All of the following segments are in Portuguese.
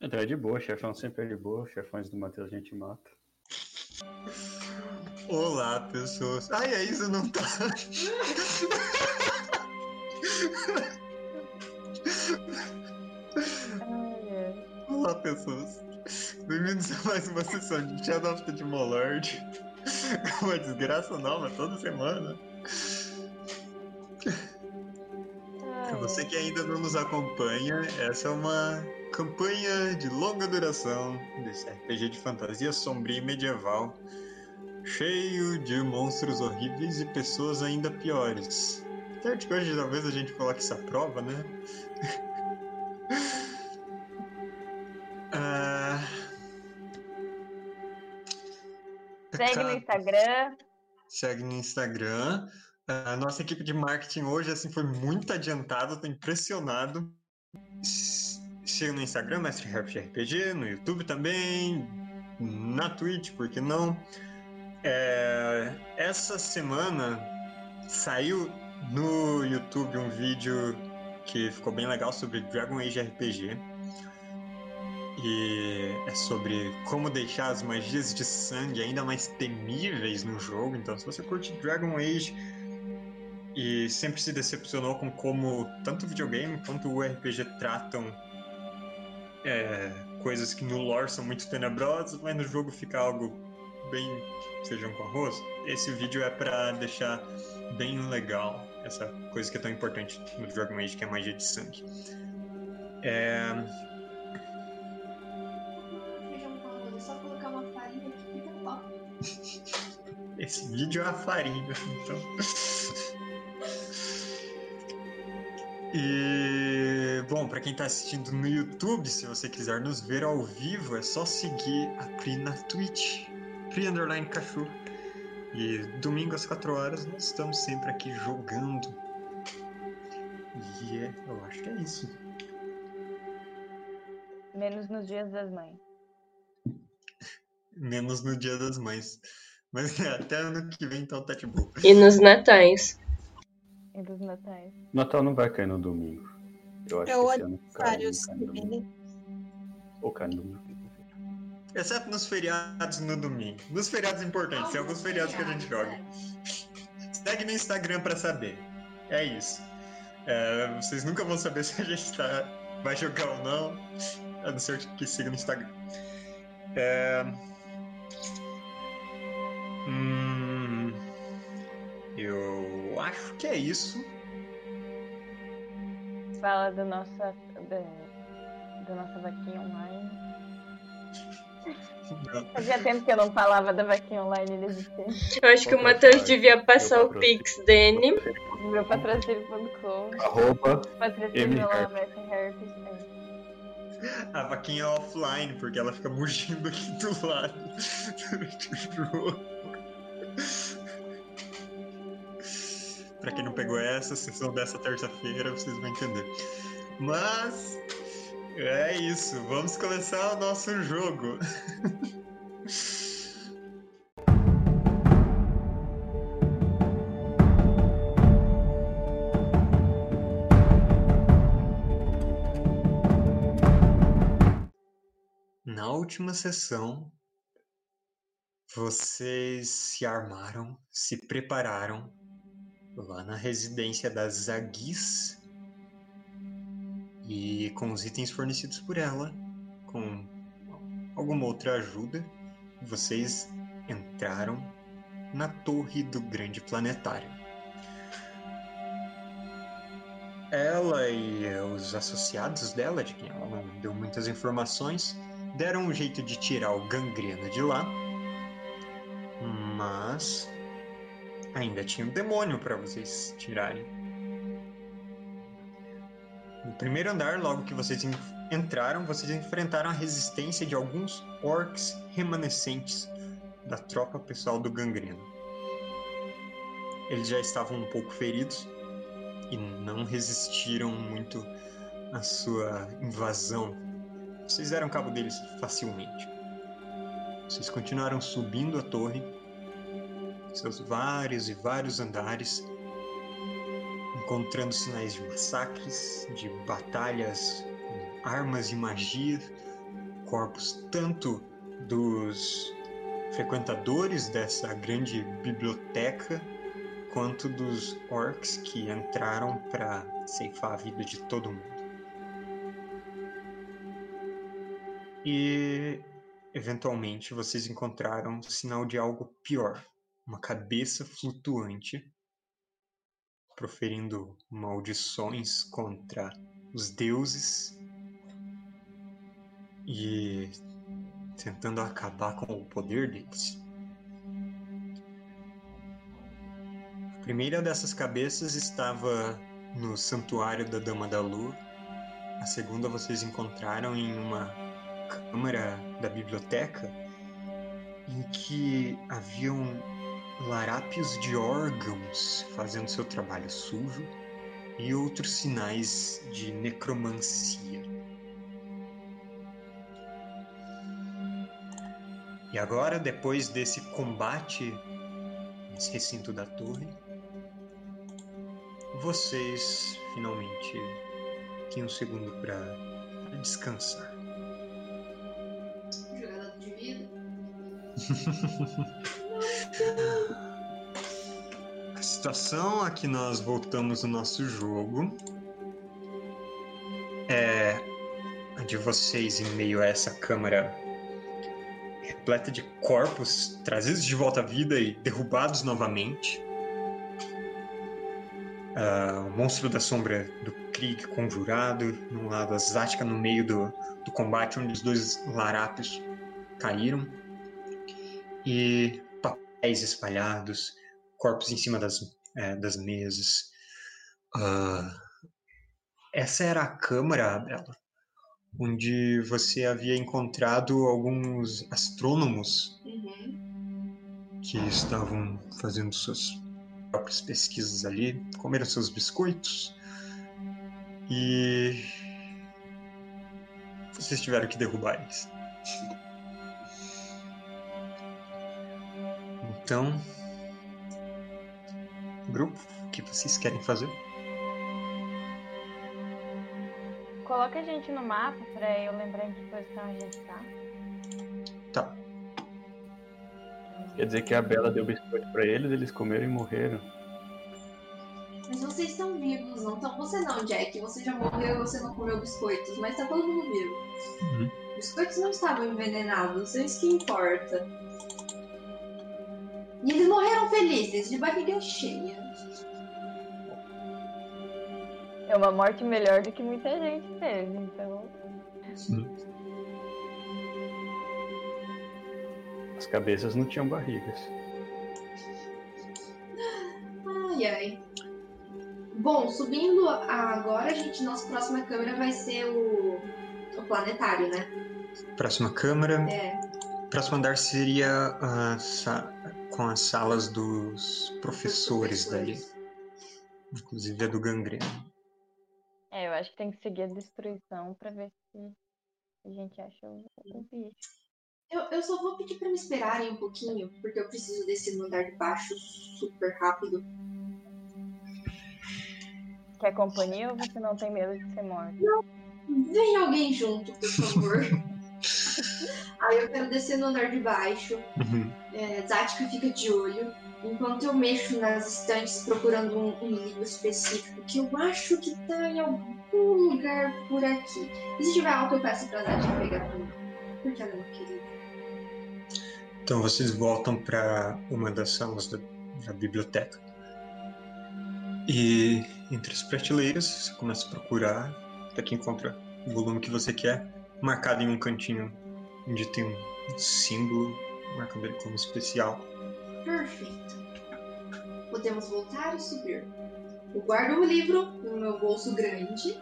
Então é de boa, chefão sempre é de boa, chefões do Matheus a gente mata. Olá, pessoas. Ai, a Isa não tá. Olá, pessoas. Bem-vindos a mais uma sessão de Shadow of the Demon Lord. Uma desgraça nova toda semana. Para você que ainda não nos acompanha, essa é uma campanha de longa duração desse RPG de fantasia sombria e medieval, cheio de monstros horríveis e pessoas ainda piores. Certo que hoje talvez a gente coloque isso à prova, né? Ah, Segue no Instagram. Segue no Instagram. A nossa equipe de marketing hoje assim foi muito adiantada, tô impressionado. Siga no Instagram, Mestre RPG, no YouTube também, na Twitch, por que não? É, essa semana saiu no YouTube um vídeo que ficou bem legal sobre Dragon Age RPG. E é sobre como deixar as magias de sangue ainda mais temíveis no jogo. Então, se você curte Dragon Age e sempre se decepcionou com como tanto o videogame quanto o RPG tratam é, coisas que no lore são muito tenebrosas, mas no jogo fica algo bem sejam com arroz, esse vídeo é para deixar bem legal essa coisa que é tão importante no Dragon Age, que é a magia de sangue. É, Feijão com arroz, é só colocar uma farinha que fica top. Esse vídeo é a farinha, então. E bom, para quem tá assistindo no YouTube, se você quiser nos ver ao vivo, é só seguir a Pri na Twitch, Pri Underline Cachorro. E domingo às 4 horas nós estamos sempre aqui jogando. E é, eu acho que é isso. Menos nos dias das mães. Menos no Dia das Mães. Mas é, até ano que vem então tá de boa. E nos natais. E dos natais. Natal não vai cair no domingo. Eu acho É o que esse ano cai, aniversário, cai no domingo. Ou cai no domingo. Exceto nos feriados no domingo. Nos feriados importantes, tem alguns feriados que a gente joga. Segue no Instagram pra saber. É isso. É, vocês nunca vão saber se a gente tá, vai jogar ou não, a não ser que siga no Instagram. É, acho que é isso. Fala da nossa. Da, da nossa vaquinha online. Fazia tempo que eu não falava da vaquinha online inexistente. Eu acho que o Matheus devia passar o pix dele. Meu patrocínio.com. Arroba Patrocínio. A vaquinha é offline, porque ela fica mugindo aqui do lado jogo. Pra quem não pegou essa, sessão dessa terça-feira, vocês vão entender. Mas é isso, vamos começar o nosso jogo. Na última sessão, vocês se armaram, se prepararam lá na residência das Zaguis e com os itens fornecidos por ela, com alguma outra ajuda, vocês entraram na torre do grande planetário. Ela e os associados dela, de quem ela não deu muitas informações, deram um jeito de tirar o gangrena de lá, mas ainda tinha um demônio para vocês tirarem. No primeiro andar, logo que vocês en- entraram, vocês enfrentaram a resistência de alguns orcs remanescentes da tropa pessoal do gangrena. Eles já estavam um pouco feridos e não resistiram muito à sua invasão vocês deram cabo deles facilmente. Vocês continuaram subindo a torre, seus vários e vários andares, encontrando sinais de massacres, de batalhas armas e magia, corpos tanto dos frequentadores dessa grande biblioteca quanto dos orcs que entraram para ceifar a vida de todo mundo. E eventualmente vocês encontraram sinal de algo pior, uma cabeça flutuante proferindo maldições contra os deuses e tentando acabar com o poder deles. A primeira dessas cabeças estava no Santuário da Dama da Lua. A segunda vocês encontraram em uma câmara da biblioteca em que haviam larápios de órgãos fazendo seu trabalho sujo e outros sinais de necromancia. E agora, depois desse combate nesse recinto da torre, vocês finalmente têm um segundo para descansar. Jogada de vida. situação a que nós voltamos no nosso jogo é a de vocês em meio a essa câmara repleta de corpos trazidos de volta à vida e derrubados novamente. Ah, o monstro da sombra do Krieg conjurado, num lado a no meio do, do combate onde os dois larápios caíram. E papéis espalhados, corpos em cima das, é, das mesas. Ah, essa era a câmara, Bela, onde você havia encontrado alguns astrônomos Uhum. que estavam fazendo suas próprias pesquisas ali, comeram seus biscoitos e vocês tiveram que derrubar eles. Então, grupo, o que vocês querem fazer? Coloca a gente no mapa pra eu lembrar em que posição a gente tá. Tá. Quer dizer que a Bela deu biscoito pra eles, eles comeram e morreram. Mas vocês estão vivos, não estão? Você não, Jack. Você já morreu e você não comeu biscoitos, mas tá todo mundo vivo. Uhum. Biscoitos não estavam envenenados, é isso que importa. E eles morreram felizes, de barriga cheia. É uma morte melhor do que muita gente teve, então. As cabeças não tinham barrigas. Ai, ai. Bom, subindo agora, a gente, nossa próxima câmera vai ser o, o planetário, né? Próxima câmara. É. Próximo andar seria a com as salas dos professores dali, inclusive a do gangreno. É, eu acho que tem que seguir a destruição pra ver se a gente acha o, bicho. Eu, eu só vou pedir pra me esperarem um pouquinho, porque eu preciso descer no andar de baixo super rápido. Quer companhia ou você não tem medo de ser morto? Vem alguém junto, por favor. Aí eu quero descer no andar de baixo. Uhum. É, Zatka fica de olho. Enquanto eu mexo nas estantes procurando um, um livro específico que eu acho que tá em algum lugar por aqui. E se tiver algo, eu peço pra Zatka pegar mim. Porque ela é uma querida. Então vocês voltam para uma das salas da, da biblioteca. E entre as prateleiras, você começa a procurar, até que encontra o volume que você quer, marcado em um cantinho onde tem um símbolo marcando ele como especial. Perfeito. Podemos voltar e subir. Eu guardo o livro no meu bolso grande.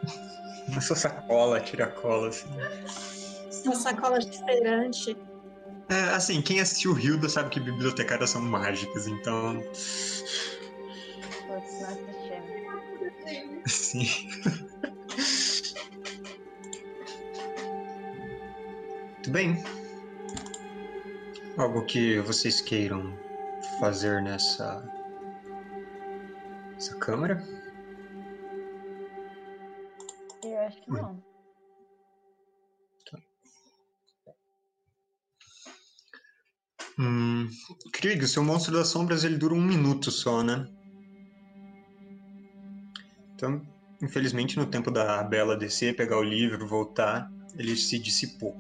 Na sua sacola, tira a cola, assim. Uma sacola de feirante. É, assim, quem assistiu Hilda sabe que bibliotecárias são mágicas, então. Sim. Bem. Algo que vocês queiram fazer nessa. Essa câmera? Eu acho que não. Hum, Krieg, o seu monstro das sombras ele dura um minuto só, né? Então, infelizmente, no tempo da Bela descer, pegar o livro, voltar, ele se dissipou.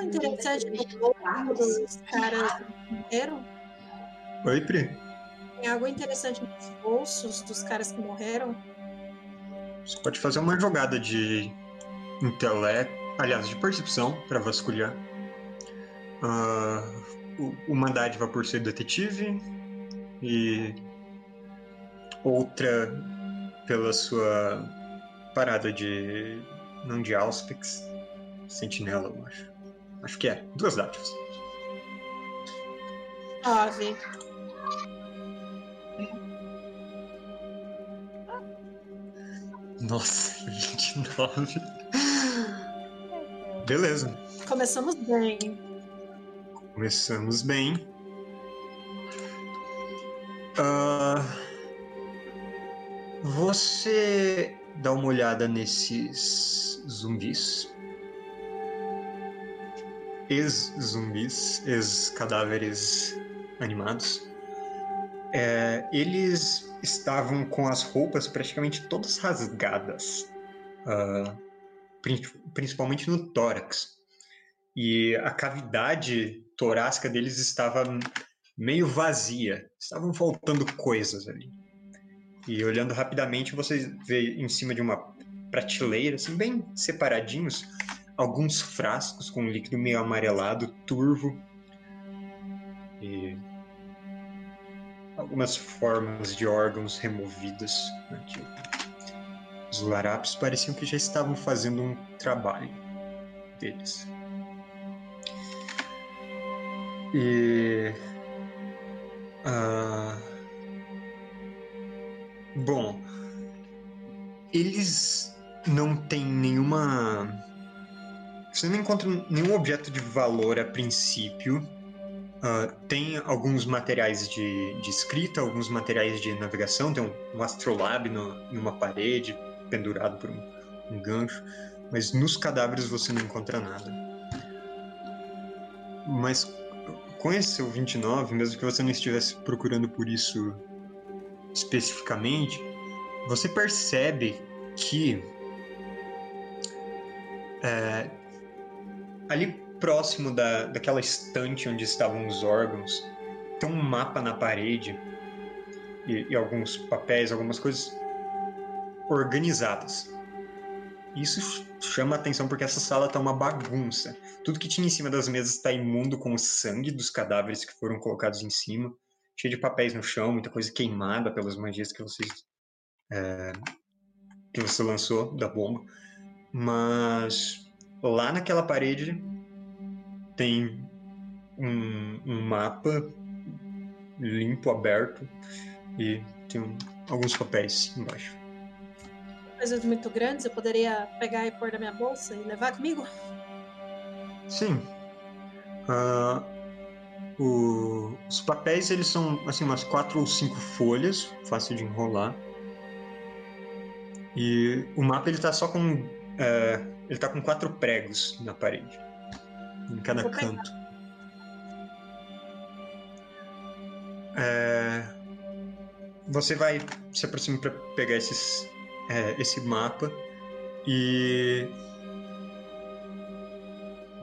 Algo interessante no corpo dos caras que morreram? Oi, Pri? Tem algo interessante nos bolsos dos caras que morreram? Você pode fazer uma jogada de intelecto, aliás, de percepção para vasculhar. O- uma dádiva por ser detetive e outra pela sua parada de. não de Auspex, sentinela, eu acho. Acho que é. Duas dádivas. Nove. Nossa, 29. Beleza. Começamos bem. Começamos bem. Ah, você dá uma olhada nesses zumbis. Ex-zumbis, ex-cadáveres animados. É, eles estavam com as roupas praticamente todas rasgadas, prin- principalmente no tórax e a cavidade torácica deles estava meio vazia. Estavam faltando coisas ali. E olhando rapidamente, você vê em cima de uma prateleira, assim, bem separadinhos, alguns frascos com líquido meio amarelado, turvo. E algumas formas de órgãos removidas. né, que Os larápios pareciam que já estavam fazendo um trabalho deles. E. ah, bom, eles não têm nenhuma. Você não encontra nenhum objeto de valor a princípio. Ah, tem alguns materiais de, de escrita, alguns materiais de navegação. Tem um, um astrolabe no, numa parede, pendurado por um, um gancho. Mas nos cadáveres você não encontra nada. Mas com esse seu 29, mesmo que você não estivesse procurando por isso especificamente, você percebe que é, ali próximo da, daquela estante onde estavam os órgãos, tem um mapa na parede e, e alguns papéis, algumas coisas organizadas. Isso ch- chama a atenção porque essa sala tá uma bagunça. Tudo que tinha em cima das mesas está imundo com o sangue dos cadáveres que foram colocados em cima. Cheio de papéis no chão, muita coisa queimada pelas magias que vocês. é, que você lançou da bomba. Mas lá naquela parede tem um, um mapa limpo, aberto, e tem um- alguns papéis embaixo. Coisas muito grandes, eu poderia pegar e pôr na minha bolsa e levar comigo? Sim. Ah, o- os papéis, eles são assim, umas quatro ou cinco folhas, fácil de enrolar. E o mapa, ele tá só com... é, ele tá com quatro pregos na parede. Em cada Vou canto. É, você vai se aproximar para pegar esses, é, esse mapa e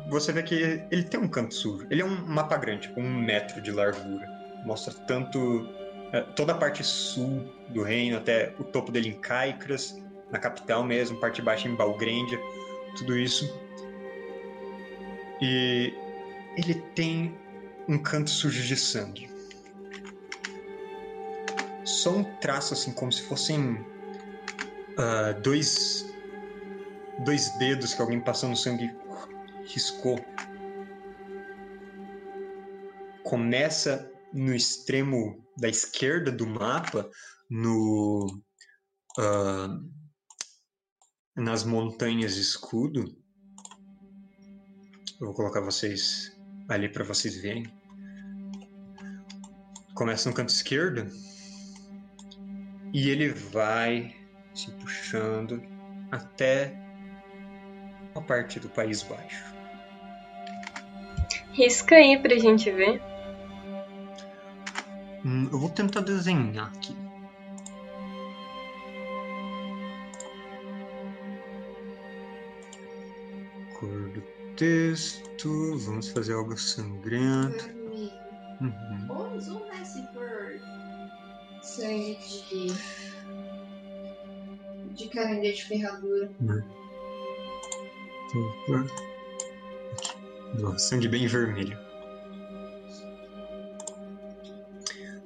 você vê que ele tem um canto sujo. Ele é um mapa grande, com um metro de largura. Mostra tanto é, toda a parte sul do reino, até o topo dele em Caicras, na capital mesmo, parte baixa em Balgrendia, tudo isso. E ele tem um canto sujo de sangue. Só um traço assim, como se fossem ah, dois dois dedos que alguém passou no sangue riscou. Começa no extremo da esquerda do mapa, no ah, nas montanhas escudo. Eu vou colocar vocês ali para vocês verem. Começa no canto esquerdo e ele vai se puxando até a parte do País Baixo. Risca aí pra gente ver. Hum, eu vou tentar desenhar aqui. Texto. Vamos fazer algo sangrento. Uhum. Né? Sangue de. de caranguejo de ferradura. Nossa, sangue bem vermelho.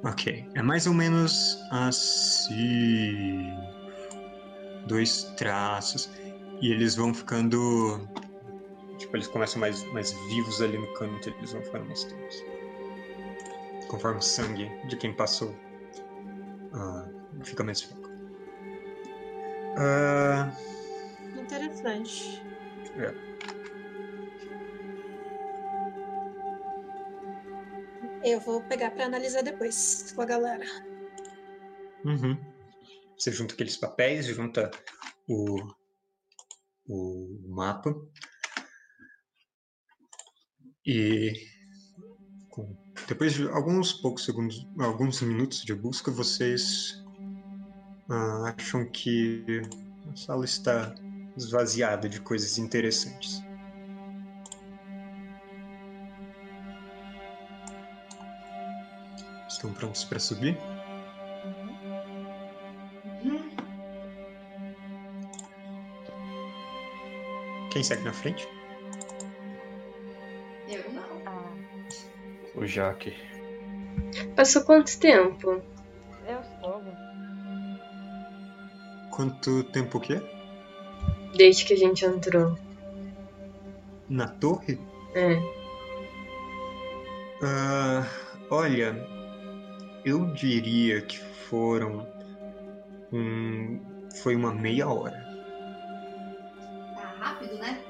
Ok, é mais ou menos assim. Dois traços. E eles vão ficando. Tipo, eles começam mais, mais vivos ali no canto, eles vão ficando mais tempo. Conforme o sangue de quem passou ah, fica mais fraco. Ah, Interessante. É. Eu vou pegar pra analisar depois com a galera. Uhum. Você junta aqueles papéis, junta o, o mapa. E com- depois de alguns poucos segundos, alguns minutos de busca, vocês ah, acham que a sala está esvaziada de coisas interessantes. Estão prontos para subir? Uhum. Quem segue na frente? O Jaque. Passou quanto tempo? eu soube. Quanto tempo o quê? Desde que a gente entrou. Na torre? É. Ah, olha, eu diria que foram um, foi uma meia hora. Tá rápido, né?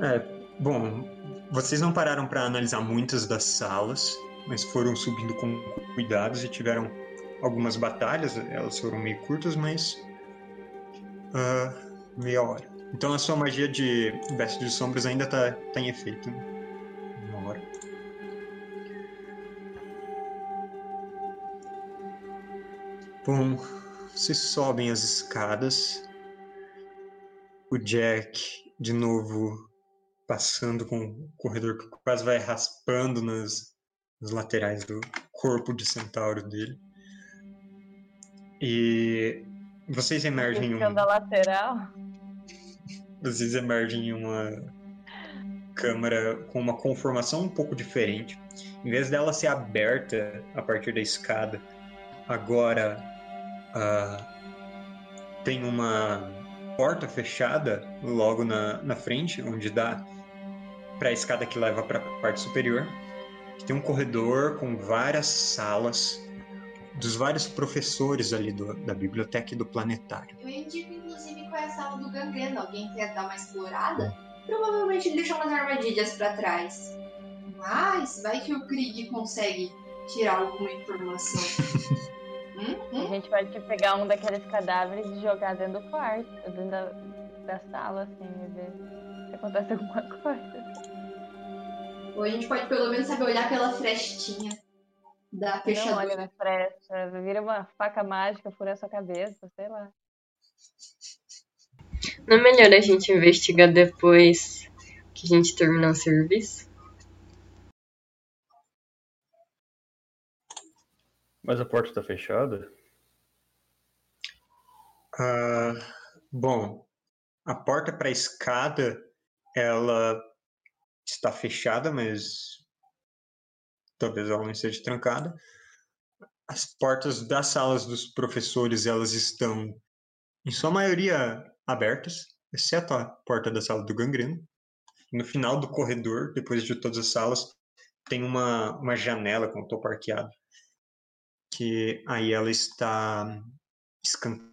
É, bom, vocês não pararam para analisar muitas das salas, mas foram subindo com cuidados e tiveram algumas batalhas. Elas foram meio curtas, mas ah, meia hora. Então a sua magia de veste de sombras ainda tá, tá em efeito. né? Uma hora. Bom, vocês sobem as escadas. O Jack, de novo, passando com o corredor que quase vai raspando nas, nas laterais do corpo de centauro dele. E vocês emergem em um, da lateral. vocês emergem em uma câmara com uma conformação um pouco diferente. Em vez dela ser aberta a partir da escada, agora ah, tem uma porta fechada logo na, na frente, onde dá para a escada que leva para a parte superior. Tem um corredor com várias salas dos vários professores ali do- da biblioteca e do planetário. Eu indico, inclusive, qual é a sala do gangreno. Alguém quer dar uma explorada? Provavelmente ele deixou umas armadilhas pra trás. Mas vai que o Krieg consegue tirar alguma informação. hum? A Hum? gente pode pegar um daqueles cadáveres e jogar dentro do quarto, dentro da, da sala, assim, e ver acontece alguma coisa. Ou a gente pode pelo menos saber olhar pela frestinha da Não fechadura. olha na fresta, vira uma faca mágica, fura a sua cabeça, sei lá. Não é melhor a gente investigar depois que a gente terminar o serviço? Mas a porta tá fechada? Ah, bom, a porta para a escada ela está fechada, mas talvez ela não esteja trancada. As portas das salas dos professores elas estão, em sua maioria, abertas, exceto a porta da sala do gangreno. No final do corredor, depois de todas as salas, tem uma, uma janela com o topo arqueado, que aí ela está escancarada.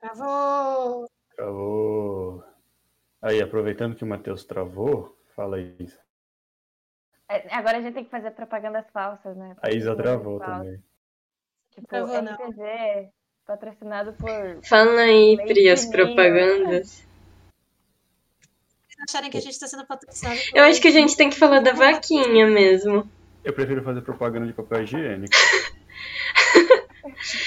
Travou. Travou. Aí, aproveitando que o Matheus travou, fala isso. É, agora a gente tem que fazer propagandas falsas, né? A Isa travou falsas. também. Tipo, Travou, não. RPG, patrocinado por. Fala aí, Pri, as propagandas. acharem que a gente tá sendo patrocinado. Eu acho que a gente tem que falar da vaquinha mesmo. Eu prefiro fazer propaganda de papel higiênico.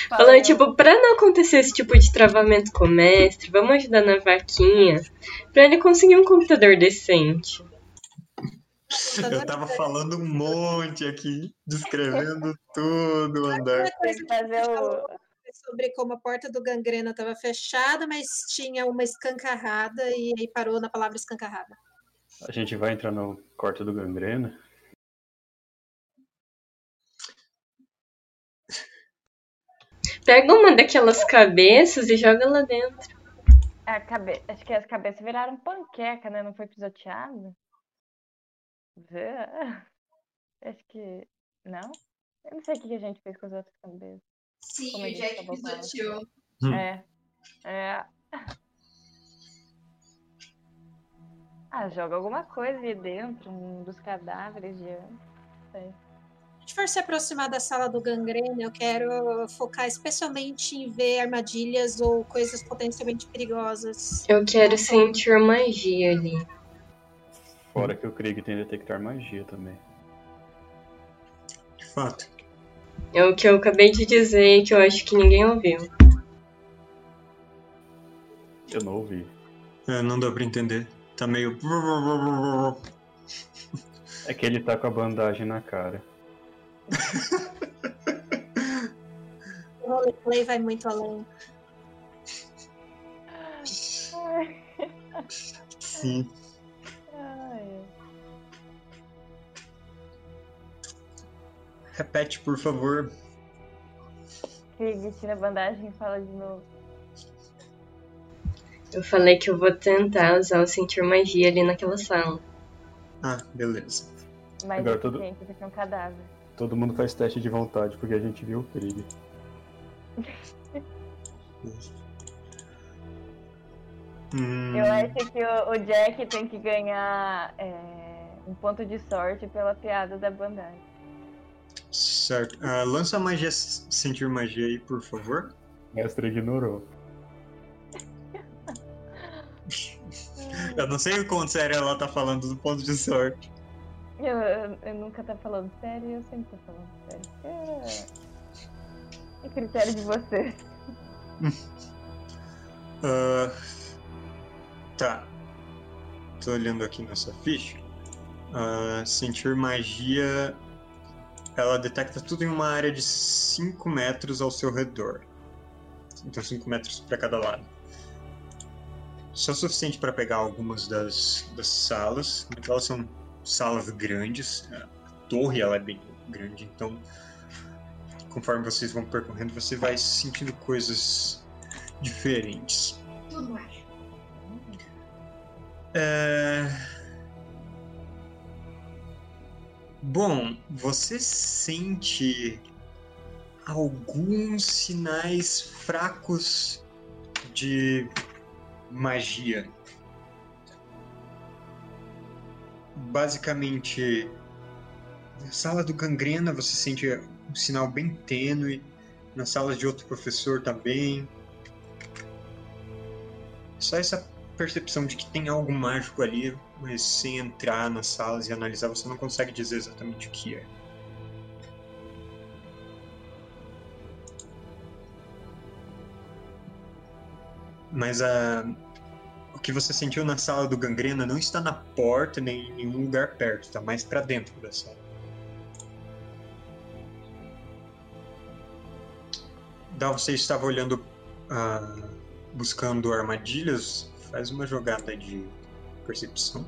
Falando, tipo, pra não acontecer esse tipo de travamento com o mestre, vamos ajudar na vaquinha pra ele conseguir um computador decente. Eu tava falando um monte aqui, descrevendo tudo o andar. Fazer o- sobre como a porta do gangrena estava fechada, mas tinha uma escancarrada e aí parou na palavra escancarrada. A gente vai entrar no quarto do gangrena. Pega uma daquelas cabeças e joga lá dentro. A cabe... Acho que as cabeças viraram panqueca, né? Não foi pisoteado? Vê. Acho que. Não? Eu não sei o que a gente fez com as outras cabeças. Sim, Como o Jack pisoteou. Hum. É. É. Ah, joga alguma coisa ali dentro, um dos cadáveres de. Se a gente for se aproximar da sala do gangrena, eu quero focar especialmente em ver armadilhas ou coisas potencialmente perigosas. Eu quero sentir magia ali. Fora que o Krieg tem detectar magia também. De fato. É o que eu acabei de dizer e que eu acho que ninguém ouviu. Eu não ouvi. É, não deu pra entender. Tá meio. É que ele tá com a bandagem na cara. O roleplay vai muito além. Sim. Ai, Repete, por favor. Krieg tira a bandagem e fala de novo. Eu falei que eu vou tentar usar o sentir magia ali naquela sala. Ah, beleza. Mas Agora tudo- gente, esse aqui é um cadáver. Todo mundo faz teste de vontade porque a gente viu o Krieg. Hum, Eu acho que o, o Jack tem que ganhar é, um ponto de sorte pela piada da bandagem. Certo. Ah, lança a magia, sentir magia aí, por favor. Mestre ignorou. Eu não sei o quão sério ela tá falando do ponto de sorte. Eu, eu, nunca tá falando sério e eu sempre tô falando sério. É, é critério de você. Ah, tá. Tô olhando aqui nessa ficha. Ah, sentir magia. Ela detecta tudo em uma área de 5 metros ao seu redor. Então 5 metros para cada lado. Só o suficiente para pegar algumas das, das salas. mas Elas são salas grandes. A torre ela é bem grande, então conforme vocês vão percorrendo, você vai sentindo coisas diferentes. Tudo. É... Bom, você sente alguns sinais fracos de magia. Basicamente, na sala do gangrena você sente um sinal bem tênue, nas salas de outro professor também. Só essa percepção de que tem algo mágico ali, mas sem entrar nas salas e analisar, você não consegue dizer exatamente o que é. Mas a... o que você sentiu na sala do gangrena não está na porta nem em nenhum lugar perto, está mais para dentro da sala. Dá, você estava olhando, ah, buscando armadilhas, faz uma jogada de percepção.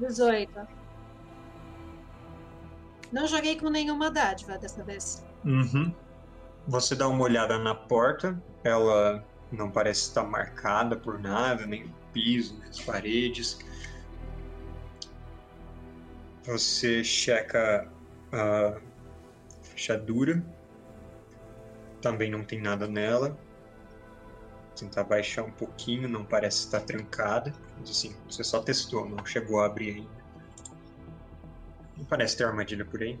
18. Não joguei com nenhuma dádiva dessa vez. Uhum. Você dá uma olhada na porta, ela não parece estar marcada por nada, nem o piso, nem as paredes. Você checa a fechadura, também não tem nada nela. Tentar baixar um pouquinho, não parece estar trancada. Mas assim, você só testou, não chegou a abrir ainda. Não parece ter armadilha por aí.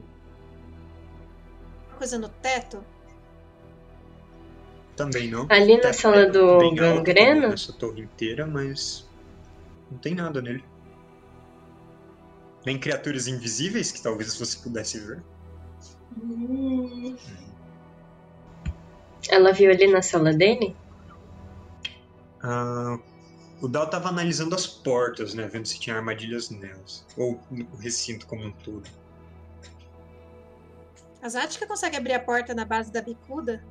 Coisa no teto. Também não. Ali na Teto sala é do gangrena? Nessa torre inteira, mas não tem nada nele. Nem criaturas invisíveis que talvez você pudesse ver. Hum, Ela viu ali na sala dele? Ah, o Dal tava analisando as portas, né? Vendo se tinha armadilhas nelas. Ou o recinto como um todo. A Zatka consegue abrir a porta na base da bicuda?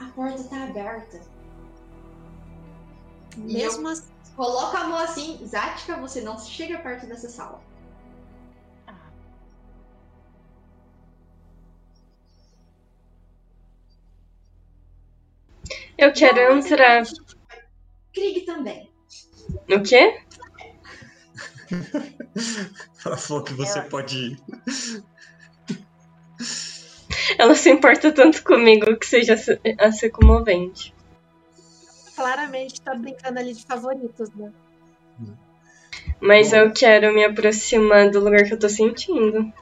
a porta tá aberta. Mesmo assim. Coloca a mão assim, Zática, você não chega perto dessa sala. Eu quero Não, entrar. não. Krieg também. O quê? Ela falou que você Eu- pode ir. Ela se importa tanto comigo que seja se- a ser comovente. Claramente tá brincando ali de favoritos, né? Mas Bom. eu quero me aproximar do lugar que eu tô sentindo.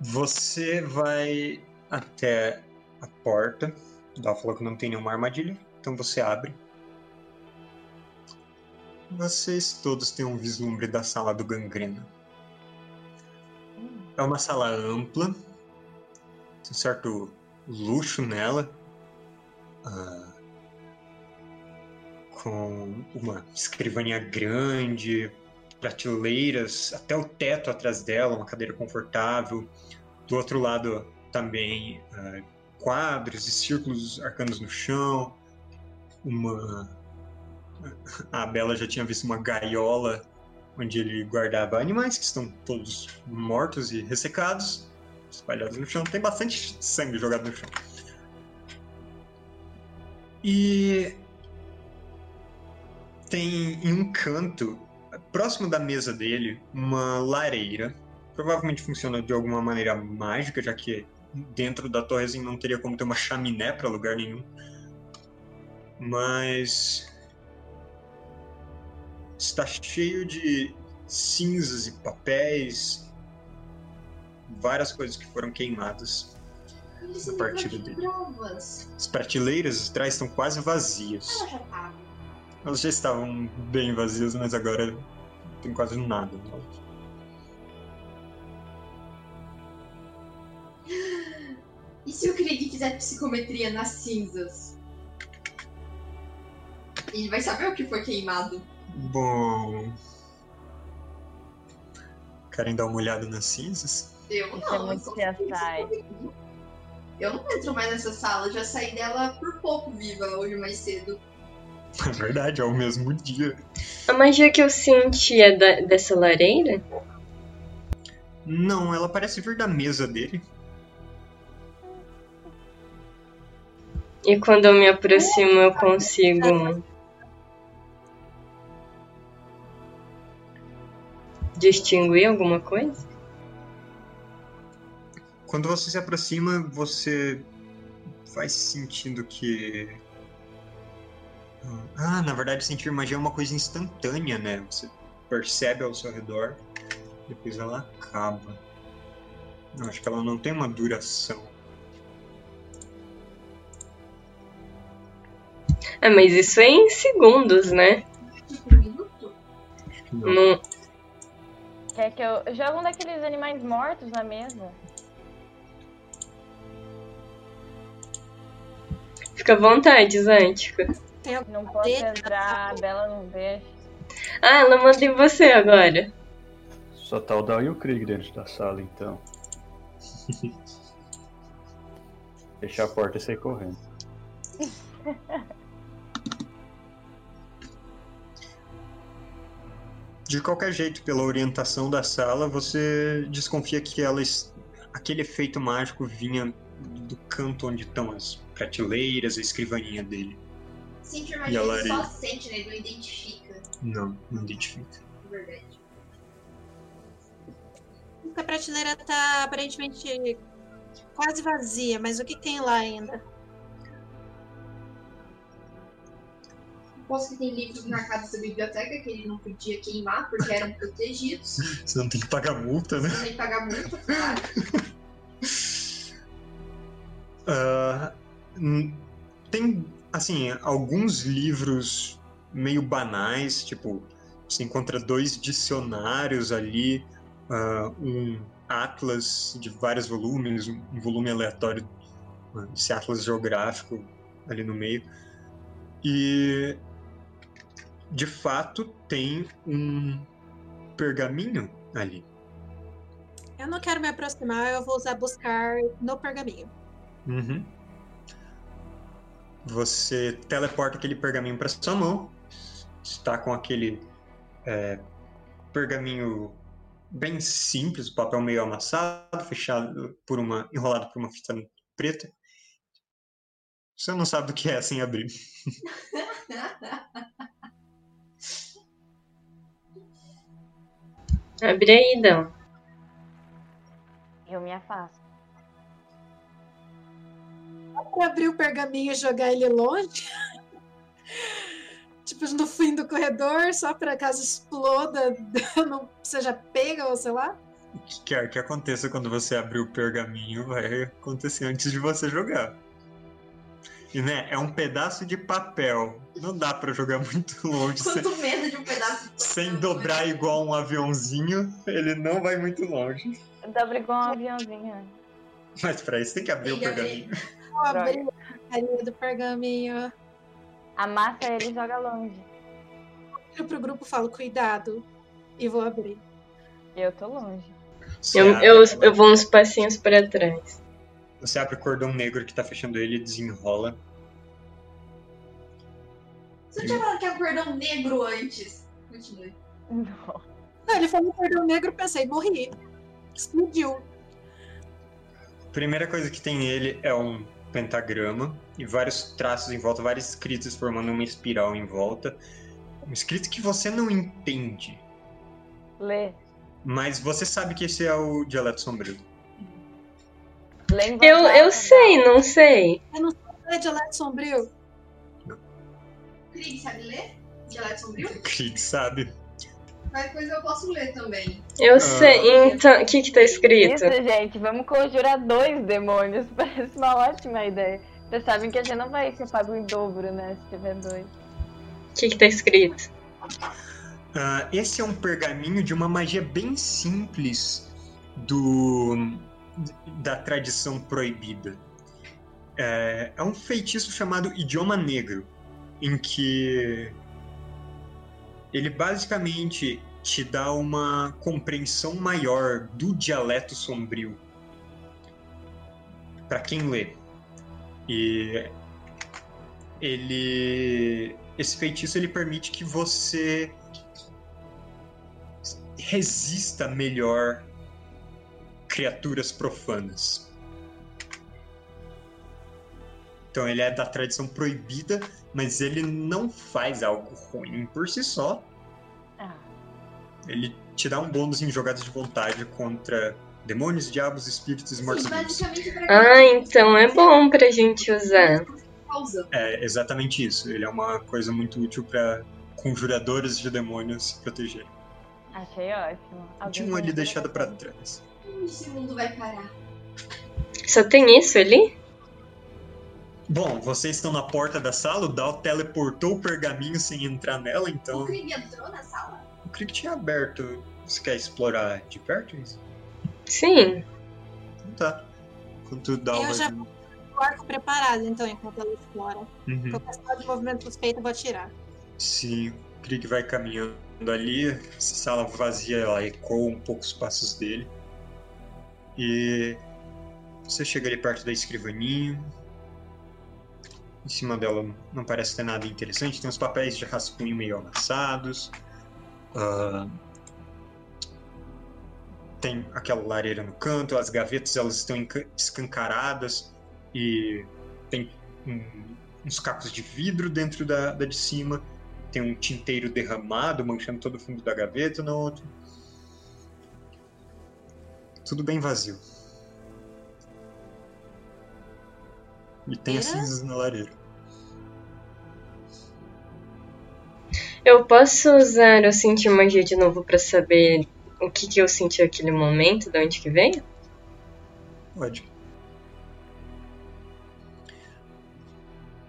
Você vai até a porta. Dal falou que não tem nenhuma armadilha, então você abre. Vocês todos têm um vislumbre da sala do gangrena. É uma sala ampla, tem um certo luxo nela, ah, com uma escrivaninha grande, prateleiras até o teto atrás dela, uma cadeira confortável. Do outro lado também ah, quadros e círculos arcanos no chão, uma a Bela já tinha visto uma gaiola onde ele guardava animais que estão todos mortos e ressecados, espalhados no chão. Tem bastante sangue jogado no chão. E tem em um canto, próximo da mesa dele, uma lareira. Provavelmente funciona de alguma maneira mágica, já que dentro da torre assim, não teria como ter uma chaminé para lugar nenhum. Mas está cheio de cinzas e papéis, várias coisas que foram queimadas. Isso A me partir de dele. provas. As prateleiras atrás estão quase vazias. Ela já tava. Elas já estavam bem vazias, mas agora tem quase nada. nelas. E se o Krieg fizer psicometria nas cinzas? Ele vai saber o que foi queimado. Bom. Querem dar uma olhada nas cinzas? Eu não. é eu sou. Eu não entro mais nessa sala, já saí dela por pouco viva hoje mais cedo. É verdade, é o mesmo dia. A magia que eu senti é da- dessa lareira? Não, ela parece vir da mesa dele. E quando eu me aproximo eu consigo. distinguir alguma coisa? Quando você se aproxima, você vai sentindo que. Ah, na verdade, sentir magia é uma coisa instantânea, né? Você percebe ao seu redor, depois ela acaba. Eu acho que ela não tem uma duração. Ah, mas isso é em segundos, né? Minuto. Não. Não... Quer que eu jogue um daqueles animais mortos na mesa? Fica à vontade, Zântica. Algum Não posso entrar, a Bela não deixa. Ah, ela manda em você agora. Só tá o Dal e o Krieg dentro da sala, então. Fechar a porta e sair correndo. De qualquer jeito, pela orientação da sala, você desconfia que elas, aquele efeito mágico vinha do canto onde estão as prateleiras, a escrivaninha dele. A magia ele só sente, né? Ele não identifica, Não, não identifica. verdade. A prateleira tá aparentemente quase vazia, mas o que tem lá ainda? Aposto que tem livros marcados da biblioteca que ele não podia queimar porque eram protegidos. Você não tem que pagar multa, né? Não nem pagar multa, claro. Hum, tem, assim, alguns livros meio banais, tipo, você encontra dois dicionários ali, ah, um atlas de vários volumes, um um volume aleatório, ah, esse atlas geográfico ali no meio. E, de fato, tem um pergaminho ali. Eu não quero me aproximar, eu vou usar buscar no pergaminho. Uhum. Você teleporta aquele pergaminho para sua mão. Está com aquele é, pergaminho bem simples, o papel meio amassado, fechado por uma, enrolado por uma fita preta. Você não sabe do que é sem abrir. Abre aí, Dão. Eu me afasto. Pra abrir o pergaminho e jogar ele longe. tipo, no fim do corredor, só pra caso exploda, não seja pega ou sei lá. O que quer que aconteça quando você abrir o pergaminho vai acontecer antes de você jogar. E né, é um pedaço de papel. Não dá pra jogar muito longe Quanto medo sem dobrar igual um aviãozinho. Ele não vai muito longe. Dobra igual um aviãozinho. Mas pra isso tem que abrir o que abrir. pergaminho. Vou abrir a carinha do pergaminho. Amassa ele e joga longe. Eu pro grupo falo, cuidado. E vou abrir. Eu tô longe. Você Eu, abre eu, eu vou uns passinhos pra trás. Você abre o cordão negro que tá fechando ele e desenrola. Você não tinha falado que é um cordão negro antes. Continue. Não. Ele falou cordão negro, pensei, morri. Explodiu. Primeira coisa que tem nele é um pentagrama e vários traços em volta, vários escritos formando uma espiral em volta. Um escrito que você não entende, Lê. mas você sabe que esse é o dialeto sombrio. Voz Eu, alta, eu sei, não sei. É de Alex Sombrio. Krieg, sabe ler? Dialeto sombrio? Krieg sabe. Qualquer coisa eu posso ler também. Eu sei. Então, o que que tá escrito? Isso, gente, vamos conjurar dois demônios. Parece uma ótima ideia. Vocês sabem que a gente não vai ser pago em dobro, né? Se tiver dois. O que que tá escrito? Ah, esse é um pergaminho de uma magia bem simples do da tradição proibida. É, é um feitiço chamado Idioma Negro, em que ele basicamente te dá uma compreensão maior do dialeto sombrio para quem lê. E ele esse feitiço ele permite que você resista melhor criaturas profanas. Então ele é da tradição proibida, mas ele não faz algo ruim por si só. Ah, Ele te dá um bônus em jogadas de vontade contra demônios, diabos, espíritos e pra Ah, então é bom pra gente usar. É exatamente isso. Ele é uma coisa muito útil para conjuradores de demônios se protegerem. achei ótimo. Alguém Tinha um ali deixado para trás. Onde esse mundo vai parar? Só tem isso ali? Bom, vocês estão na porta da sala, o Dal teleportou o pergaminho sem entrar nela, então O Krieg entrou na sala? o Crick tinha aberto. Você quer explorar de perto isso? Sim. Então tá. Enquanto o Dal Eu vai... já- O arco preparado, então, enquanto ela explora. Uhum. Qualquer sinal de movimento suspeito, eu vou atirar. Sim, o Krieg vai caminhando ali, essa sala vazia, ela ecoa um pouco os passos dele. E você chega ali perto da escrivaninha. Em cima dela não parece ter nada interessante, tem uns papéis de rascunho meio amassados. Ah, tem aquela lareira no canto, as gavetas elas estão escancaradas e tem um- uns cacos de vidro dentro da, da de cima tem um tinteiro derramado, manchando todo o fundo da gaveta na outra. Tudo bem vazio. E tem as cinzas na lareira. Eu posso usar eu sentir magia de novo pra saber o que, que eu senti naquele momento, de onde que veio? Pode.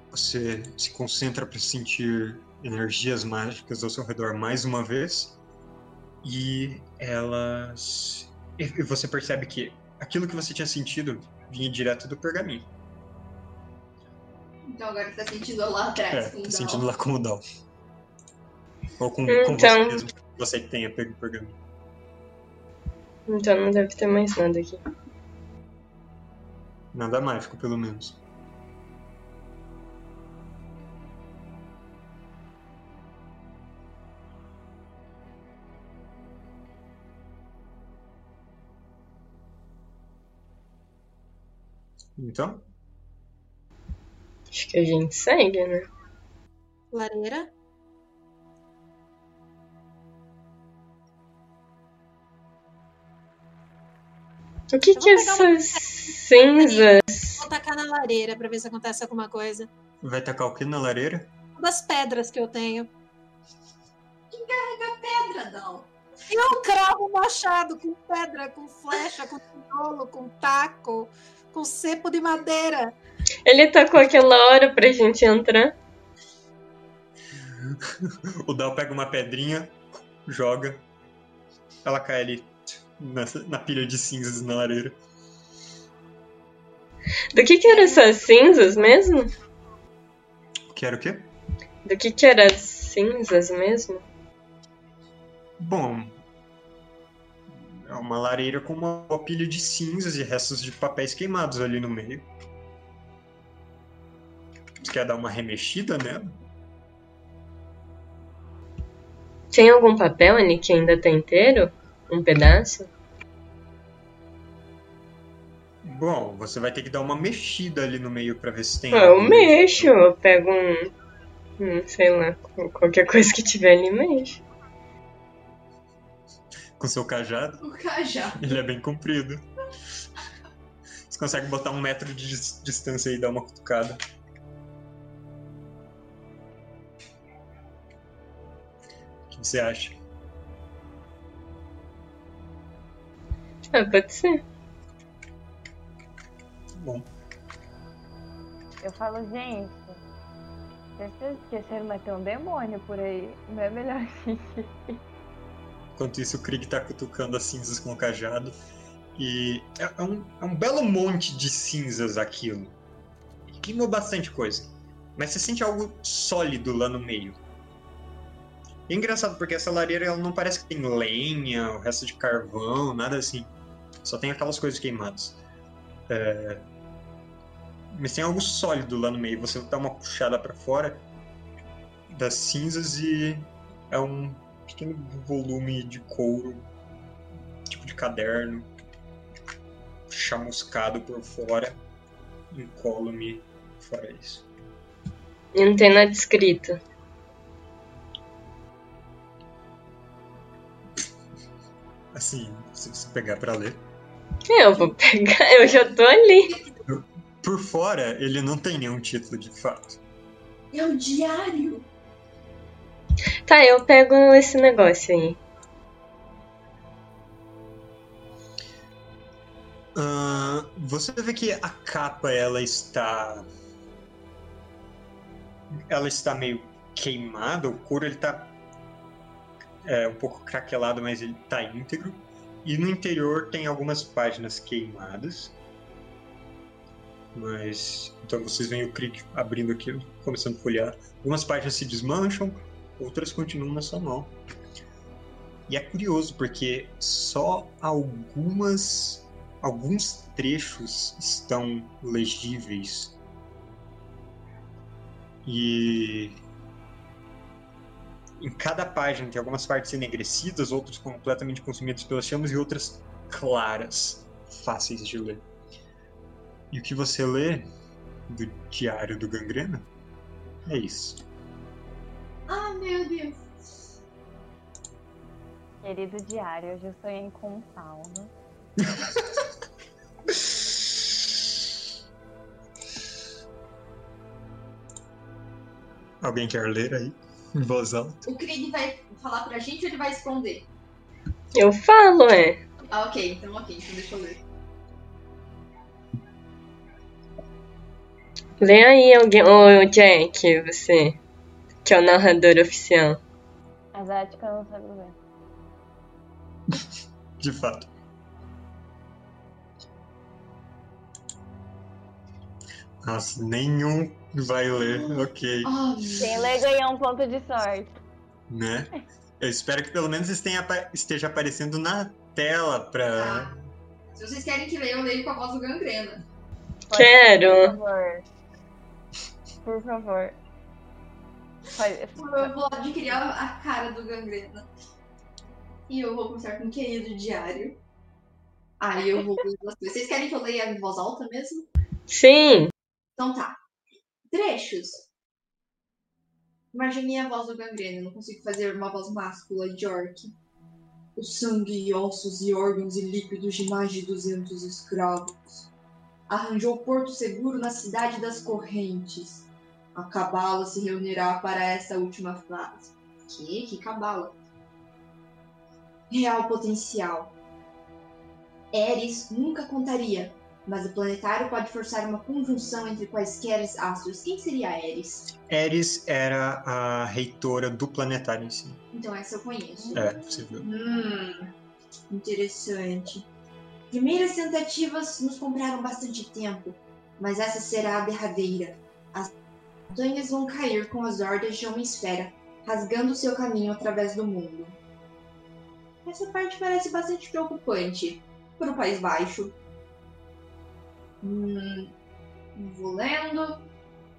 Você se concentra para sentir energias mágicas ao seu redor mais uma vez. E elas. E você percebe que aquilo que você tinha sentido vinha direto do pergaminho. Então agora tá sentindo lá atrás. É, com tá sentindo lá como Dal. Ou com, com Então- você mesmo. Você que tenha pego o pergaminho. Então não deve ter mais nada aqui. Nada mágico, pelo menos. Então, Acho que a gente segue, né? Lareira. O que que essas cinzas. Vou tacar na lareira pra ver se acontece alguma coisa. vai tacar o que na lareira? Uma das pedras que eu tenho. Pedra, Dal. Eu cravo o machado com pedra, com flecha, com tijolo, com taco, com cepo de madeira. Ele tacou aquela hora pra gente entrar. O Dal pega uma pedrinha, joga. Ela cai ali nessa- na pilha de cinzas na lareira. Do que que eram essas cinzas mesmo? Quero o quê? Do que que eram as cinzas mesmo? Bom, é uma lareira com uma pilha de cinzas e restos de papéis queimados ali no meio. Você quer dar uma remexida nela? Tem algum papel ali que ainda tá inteiro? Um pedaço? Bom, você vai ter que dar uma mexida ali no meio pra ver se tem. Ah, eu mexo, eu pego um. um, sei lá, qualquer coisa que tiver ali, mexo. Com seu cajado. O cajado. Ele é bem comprido. Você consegue botar um metro de dis- distância e dar uma cutucada. Você acha? Ah, pode ser. Bom, Eu falo, gente, vocês esqueceram, mas tem um demônio por aí. Não é melhor assim. enquanto isso o Krieg tá cutucando as cinzas com o cajado. E é, é um, é um belo monte de cinzas aquilo. Queimou bastante coisa. Mas você sente algo sólido lá no meio. É engraçado porque essa lareira ela não parece que tem lenha, o resto de carvão, nada assim. Só tem aquelas coisas queimadas. É, Mas tem algo sólido lá no meio. Você dá uma puxada pra fora das cinzas e é um pequeno volume de couro, tipo de caderno, chamuscado por fora, incólume fora isso. E não tem nada escrito. Assim, se você pegar pra ler. Eu vou pegar, eu já tô ali. Por fora, ele não tem nenhum título de fato. É o diário. Tá, eu pego esse negócio aí. Ah, você vê que a capa ela está ela está meio queimada, o couro ele tá é, um pouco craquelado, mas ele tá íntegro. E no interior tem algumas páginas queimadas. Mas então vocês veem o Krieg abrindo aquilo, começando a folhear. Algumas páginas se desmancham, outras continuam na sua mão. E é curioso porque só algumas alguns trechos estão legíveis. E em cada página tem algumas partes enegrecidas, outras completamente consumidas pelas chamas e outras claras, fáceis de ler. E o que você lê do diário do Gangrena é isso. Ah, meu Deus. Querido diário, hoje eu sonhei com um fauno. Alguém quer ler aí? Em voz alta. O Krieg vai falar pra gente ou ele vai esconder? Eu falo, é. Ah, ok, então ok, então deixa eu ler. Lê aí alguém. Ô, Jack, você. Que é o narrador oficial. A Zática não sabe ler. De fato. Nossa, nenhum vai ler. Ok. Quem lê ganha um ponto de sorte. Né? Eu espero que pelo menos esteja, apa- esteja aparecendo na tela pra. tá. Se vocês querem que leia, eu leio com a voz do gangrena. Por Quero. favor. Por favor. Faz- Eu vou adquirir a cara do gangrena. E eu vou começar com querido diário. Aí eu vou ler. Vocês querem que eu leia em voz alta mesmo? Sim. Então tá. Trechos. Imaginei a voz do gangrena. Eu não consigo fazer uma voz máscula de orc. O sangue, ossos e órgãos e líquidos de mais de 200 escravos. Arranjou porto seguro na cidade das correntes. A cabala se reunirá para essa última fase. Que? Que cabala? Real potencial. Eris nunca contaria, mas o planetário pode forçar uma conjunção entre quaisquer astros. Quem seria Eris? Eris era a reitora do planetário em si. Então essa eu conheço. É, você viu. Hum, interessante. Primeiras tentativas nos compraram bastante tempo, mas essa será a derradeira. As montanhas vão cair com as hordas de uma esfera, rasgando seu caminho através do mundo. Essa parte parece bastante preocupante para o País Baixo. Hum, vou lendo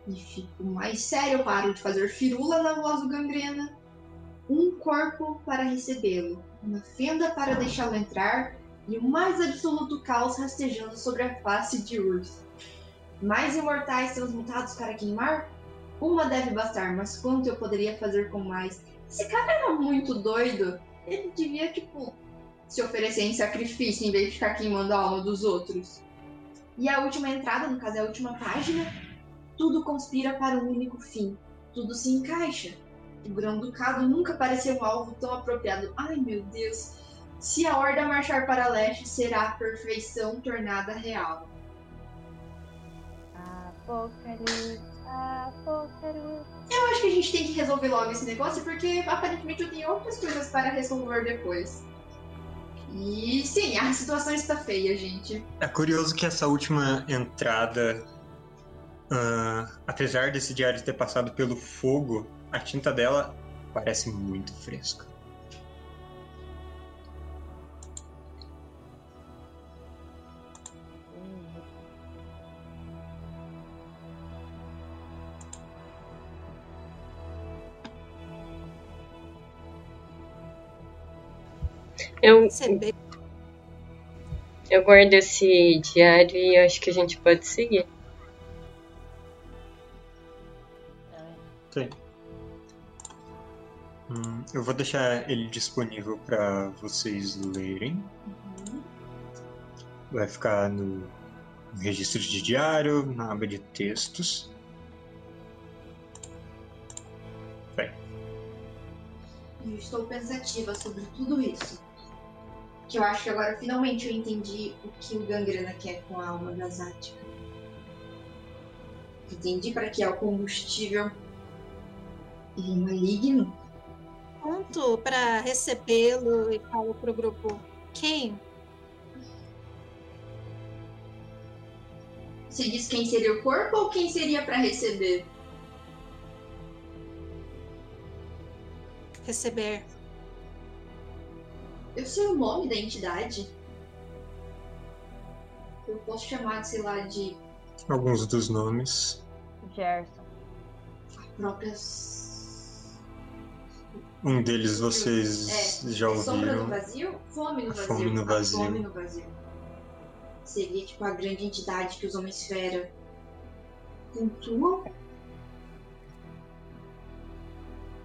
e fico mais sério, paro de fazer firula na voz do gangrena um corpo para recebê-lo, uma fenda para deixá-lo entrar e o mais absoluto caos rastejando sobre a face de Urth. Mais imortais transmutados para queimar? Uma deve bastar, mas quanto eu poderia fazer com mais? Esse cara era muito doido. Ele devia, tipo, se oferecer em sacrifício em vez de ficar queimando a alma dos outros. E a última entrada, no caso é a última página, tudo conspira para um único fim. Tudo se encaixa. O Grão-Ducado nunca pareceu um alvo tão apropriado. Ai meu Deus! Se a Horda marchar para leste, será a perfeição tornada real. Apocalipse, apocalipse. Eu acho que a gente tem que resolver logo esse negócio, porque aparentemente eu tenho outras coisas para resolver depois. E sim, a situação está feia, gente. É curioso que essa última entrada, ah, apesar desse diário ter passado pelo fogo, a tinta dela parece muito fresca. Eu, Receber. eu guardo esse diário e acho que a gente pode seguir. Ok. Hum, eu vou deixar ele disponível para vocês lerem. Vai ficar no registro de diário, na aba de textos. Eu estou pensativa sobre tudo isso. Que eu acho que agora finalmente eu entendi o que o Gangrena quer com a alma da Zática. Entendi para que é o combustível. Ele é maligno. Ponto para recebê-lo e falo pro grupo. Quem? Você diz quem seria o corpo ou quem seria para receber? Receber. Eu sei o nome da entidade. Eu posso chamar, sei lá, de Alguns dos nomes. Gerson. próprias. Um deles vocês já É, Sombra no ouviram. vazio? Fome no vazio. Fome no A vazio. Fome no vazio. Seria tipo a grande entidade que os Homem-Esfera cultuam.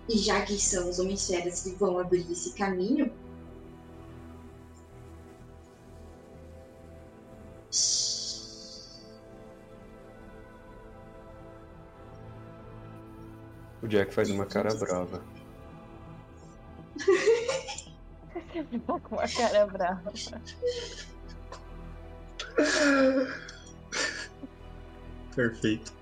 E já que são os Homem-Esferas que vão abrir esse caminho. O Jack faz uma cara brava. Você sempre com uma cara brava. Perfeito.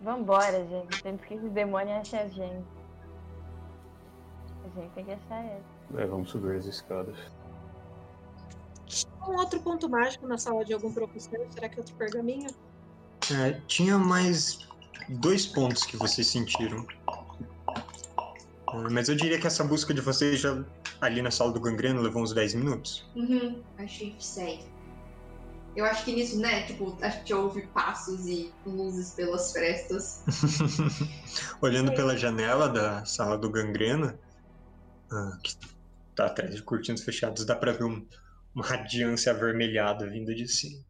Vambora, gente. Temos que esse demônio achar a gente. A gente tem que achar ele. É, vamos subir as escadas. Um outro ponto mágico na sala de algum professor? Será que é outro pergaminho? É, tinha mais dois pontos que vocês sentiram. É, Mas eu diria que essa busca de vocês já ali na sala do gangreno levou uns 10 minutos. Uhum, achei que segue. Eu acho que nisso, né, tipo, a gente ouve passos e luzes pelas frestas. Olhando pela janela da sala do gangrena, ah, que tá atrás de cortinas fechadas, dá pra ver um- uma radiância avermelhada vinda de cima.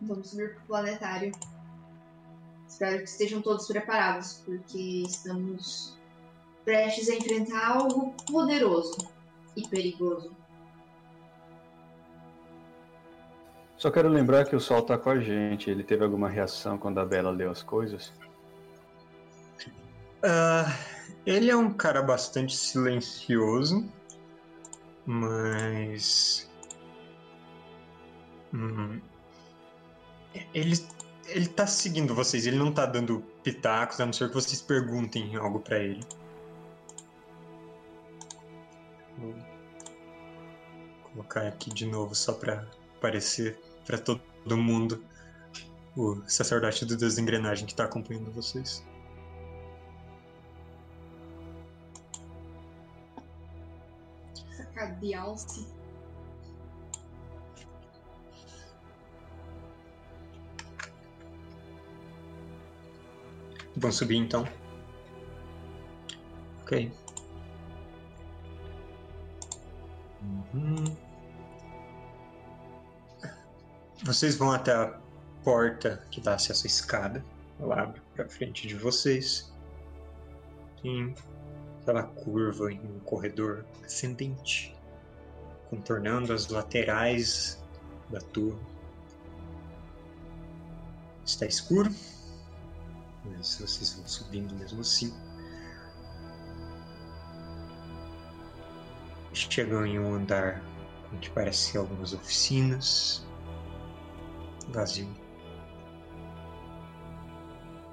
Vamos subir pro planetário. Espero que estejam todos preparados, porque estamos prestes a enfrentar algo poderoso e perigoso. Só quero lembrar que o Sol tá com a gente. Ele teve alguma reação quando a Bela leu as coisas? Ah, ele é um cara bastante silencioso, mas. Hum, ele, ele tá seguindo vocês, ele não tá dando pitacos, a não ser que vocês perguntem algo pra ele. Vou colocar aqui de novo só pra aparecer pra todo mundo o sacerdote do Deus da Engrenagem que tá acompanhando vocês. Sacado de alce. Vamos subir então. Ok. Uhum. Vocês vão até a porta que dá acesso à escada. Ela abre pra frente de vocês. Tem aquela curva em um corredor ascendente, contornando as laterais da torre. Está escuro mas vocês vão subindo mesmo assim. Chegam em um andar com que parece algumas oficinas. Vazio.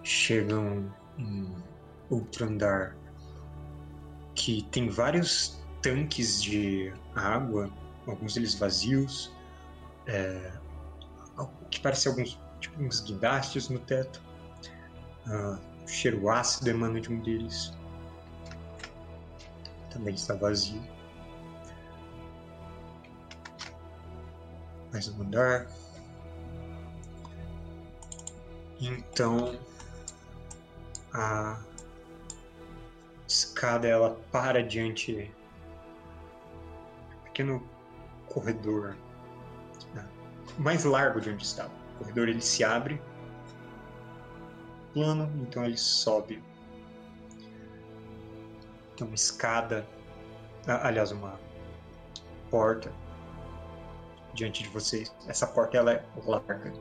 Chegam em outro andar que tem vários tanques de água, alguns deles vazios, é, que parece alguns tipo uns guindastes no teto. Ah, o cheiro ácido emana de um deles. Também está vazio. Mais um andar. Então a escada ela para diante um pequeno corredor né, mais largo de onde estava. O corredor ele se abre plano, então ele sobe. Tem uma escada, aliás, uma porta diante de vocês. Essa porta ela é larga.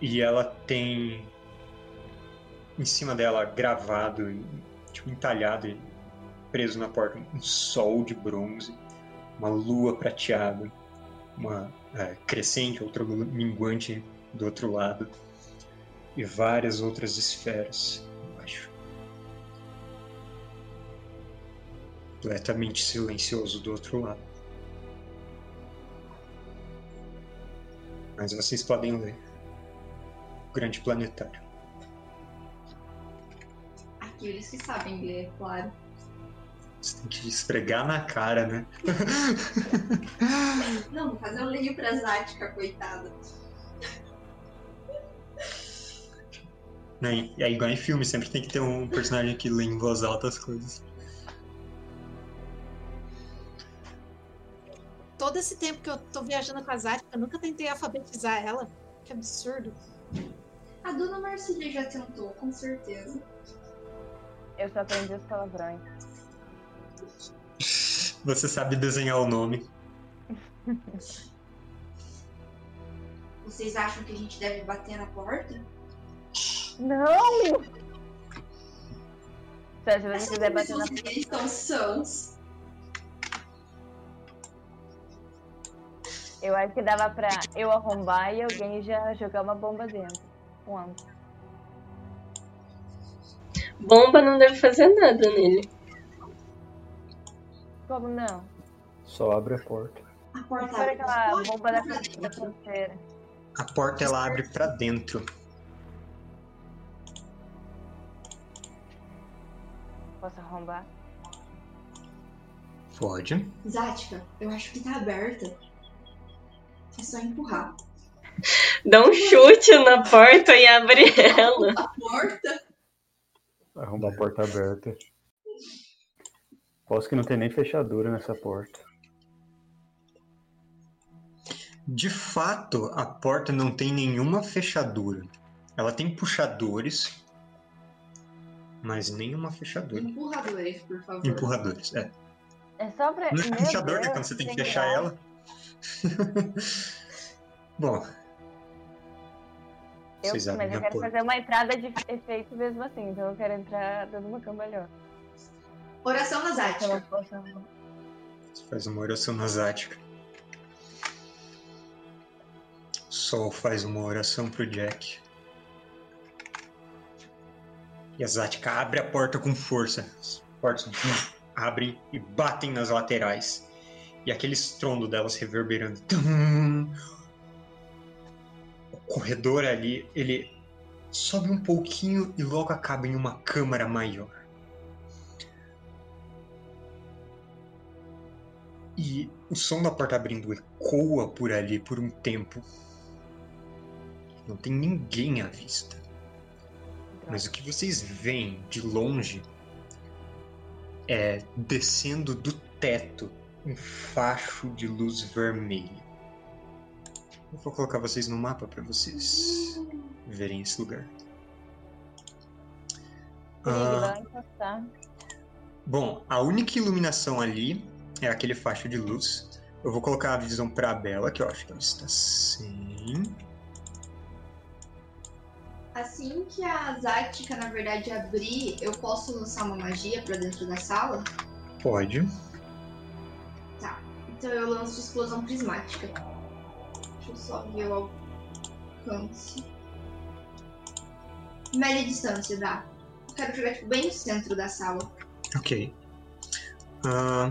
E ela tem em cima dela gravado, tipo entalhado preso na porta um sol de bronze, uma lua prateada, uma é, crescente, outra minguante do outro lado e várias outras esferas embaixo. Completamente silencioso do outro lado. Mas vocês podem ler. O grande planetário. Aqueles que sabem ler, claro. Você tem que esfregar na cara, né? Não, no caso eu leio pra Zática, coitada. Né? É igual em filme, sempre tem que ter um personagem que lê em voz alta as coisas. Todo esse tempo que eu tô viajando com a Zática, eu nunca tentei alfabetizar ela. Que absurdo. A dona Marcília já tentou, com certeza. Eu só aprendi os palavrões. Você sabe desenhar o nome. Vocês acham que a gente deve bater na porta? Não! Só se você quiser bater na se eles estão sãos. Eu acho que dava pra eu arrombar e alguém já jogar uma bomba dentro. Um ângulo. Bomba não deve fazer nada nele. Como não? Só abre a porta. A porta abre aquela bomba da, fronteira. A porta ela abre pra dentro. Posso arrombar? Pode. Zática, eu acho que tá aberta. É só empurrar. Dá um chute na porta e abre ela. A porta? Arruma a porta aberta. Posso que não tem nem fechadura nessa porta. De fato, a porta não tem nenhuma fechadura. Ela tem puxadores, mas nenhuma fechadura. Empurradores, por favor. Empurradores, é. É só pra. Não é puxador, né? Quando você tem que fechar ela. Bom. Eu, mas eu quero porta. fazer uma entrada de efeito mesmo assim, então eu quero entrar dando uma cambalhota. Oração na Se eu não Zática. posso arrombar. Você faz uma oração nasática. Sol faz uma oração pro Jack. E a Zática abre a porta com força. As portas abrem e batem nas laterais. E aquele estrondo delas reverberando. Tum! Corredor ali, ele sobe um pouquinho e logo acaba em uma câmara maior. E o som da porta abrindo ecoa por ali por um tempo. Não tem ninguém à vista. Mas o que vocês veem de longe é descendo do teto um facho de luz vermelha. Eu vou colocar vocês no mapa para vocês verem esse lugar. Ah. Bom, a única iluminação ali é aquele facho de luz. Eu vou colocar a visão pra Bela, que eu acho que ela está sem. Assim que a Zática, na verdade, abrir, eu posso lançar uma magia pra dentro da sala? Pode. Então eu lanço explosão prismática. Eu só ver o alcance. Média distância, dá. Eu quero jogar tipo, bem no centro da sala. Ok. Ah.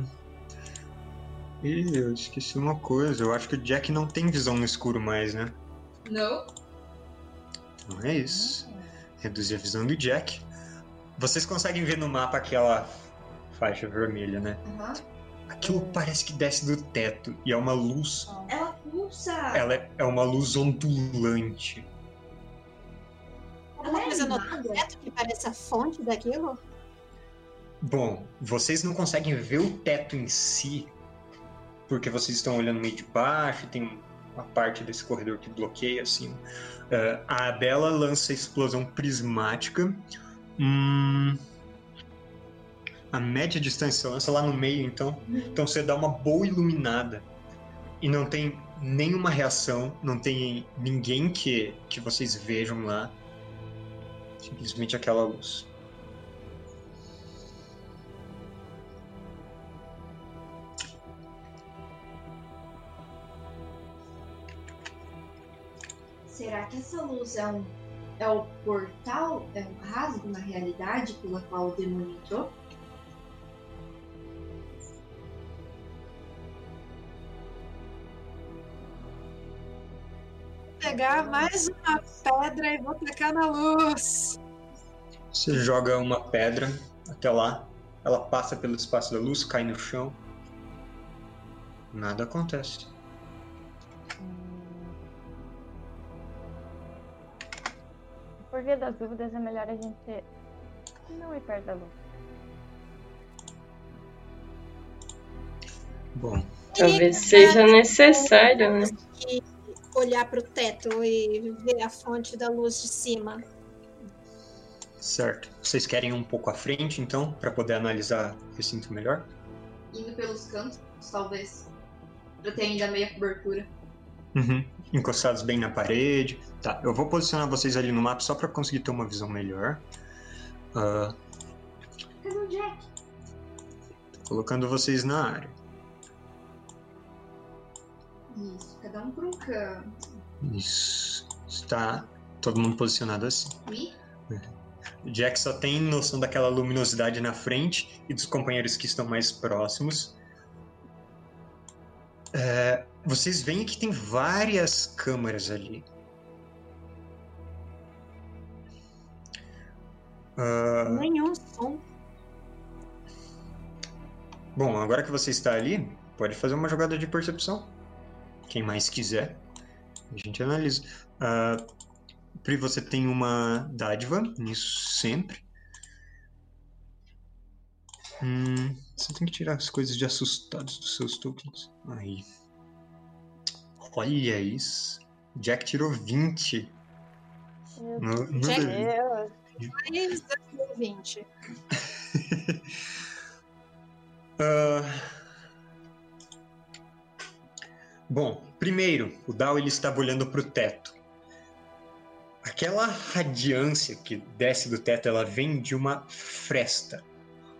Ih, eu esqueci uma coisa. Eu acho que o Jack não tem visão no escuro mais, né? Não? Não é isso. Reduzir a visão do Jack. Vocês conseguem ver no mapa aquela faixa vermelha, né? Aham. Aquilo parece que desce do teto e é uma luz. Ela pulsa! Ela é, é uma luz ondulante. Alguma é coisa no teto que parece a fonte daquilo? Bom, vocês não conseguem ver o teto em si, porque vocês estão olhando meio de baixo, tem uma parte desse corredor que bloqueia, assim. Ah, a Bela lança a explosão prismática. Hum, a média distância lança lá no meio, então. Então você dá uma boa iluminada. E não tem nenhuma reação, não tem ninguém que, que vocês vejam lá. Simplesmente aquela luz. Será que essa luz é um. É o portal? É um rasgo na realidade pela qual o demônio entrou? Pegar mais uma pedra e vou tacar na luz. Você joga uma pedra até lá, ela passa pelo espaço da luz, cai no chão. Nada acontece. Por via das dúvidas, é melhor a gente não ir perto da luz. Bom, Talvez seja necessário, né? Olhar pro teto e ver a fonte da luz de cima. certo. Vocês querem ir um pouco à frente, então, para poder analisar o recinto melhor? indo pelos cantos, talvez. Pra ter ainda meia cobertura. Uhum. Encostados bem na parede. Tá, eu vou posicionar vocês ali no mapa só pra conseguir ter uma visão melhor. Ah, Cadê o Jack? tô colocando vocês na área. Isso, cada um por um canto. Isso. Está todo mundo posicionado assim. E O Jack só tem noção daquela luminosidade na frente e dos companheiros que estão mais próximos. É, vocês veem que tem várias câmaras ali. Ah, Nenhum som. bom, agora que você está ali, pode fazer uma jogada de percepção. Quem mais quiser. A gente analisa. Ah, Pri, você tem uma dádiva nisso sempre. Hum, você tem que tirar as coisas de assustados dos seus tokens. Aí. Olha isso. Jack tirou 20. Meu No, no Jack- D20. Deus. Mais 2020. Ah, Bom, primeiro, o Dao ele estava olhando para o teto. Aquela radiância que desce do teto, ela vem de uma fresta,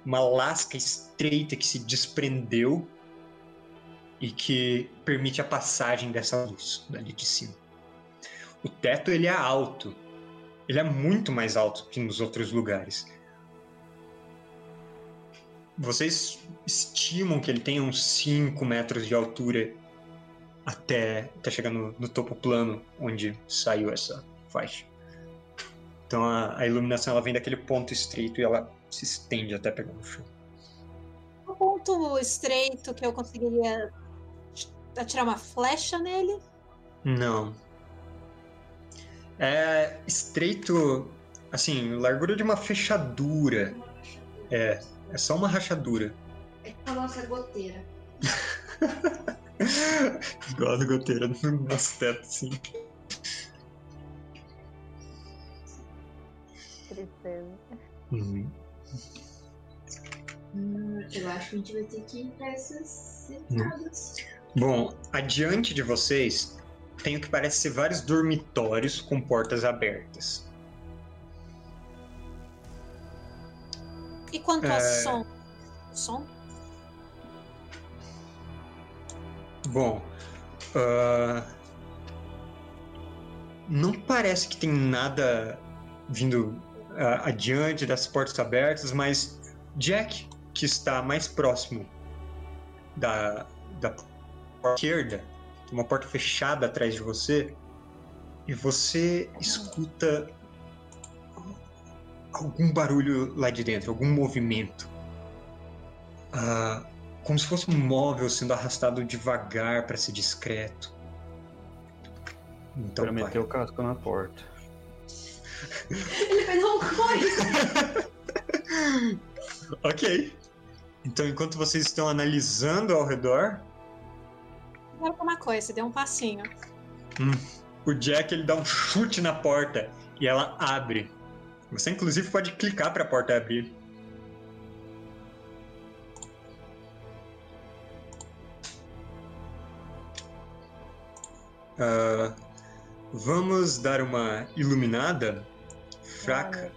uma lasca estreita que se desprendeu e que permite a passagem dessa luz dali de cima. O teto ele é alto, ele é muito mais alto que nos outros lugares. Vocês estimam que ele tenha uns 5 metros de altura até, até chegar no, no topo plano onde saiu essa faixa. Então a, a iluminação ela vem daquele ponto estreito e ela se estende até pegar no chão. Um ponto estreito que eu conseguiria atirar uma flecha nele. Não. É estreito, assim, largura de uma fechadura. É, é só uma rachadura. é a nossa goteira. Igual a goteira no nosso teto, assim. Tristeza. Uhum. Hum, eu acho que a gente vai ter que ir pra essas entradas. Bom, adiante de vocês tem o que parece ser vários dormitórios com portas abertas. E quanto a É. som? Som? Bom, ah, não parece que tem nada vindo ah, adiante das portas abertas, mas Jack, que está mais próximo da, da porta esquerda, uma porta fechada atrás de você, e você escuta algum barulho lá de dentro, algum movimento. Ah, como se fosse um móvel sendo arrastado devagar para ser discreto. Então, Pra meter o casco na porta. Ele vai dar um coisa. ok. Então, enquanto vocês estão analisando ao redor, Agora uma coisa, você deu um passinho. o Jack ele dá um chute na porta e ela abre. Você inclusive pode clicar para a porta abrir. Ah, vamos dar uma iluminada fraca.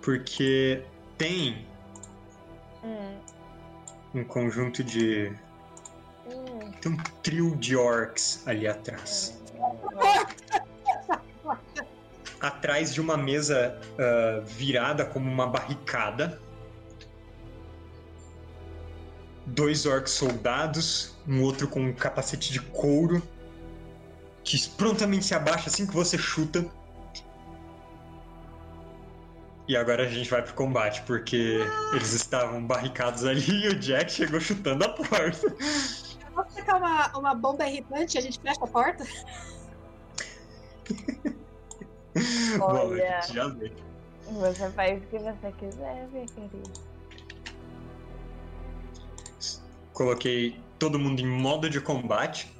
Porque tem Hum, um conjunto de. hum, Tem um trio de orcs ali atrás. Atrás de uma mesa ah, virada como uma barricada. Dois orcs soldados, um outro com um capacete de couro, que prontamente se abaixa assim que você chuta. E agora a gente vai pro combate, porque eles estavam barricados ali e o Jack chegou chutando a porta. Vamos tacar uma, uma bomba irritante e a gente fecha a porta? Bom, a Olha. gente já vê. Você faz o que você quiser, minha querida. coloquei todo mundo em modo de combate.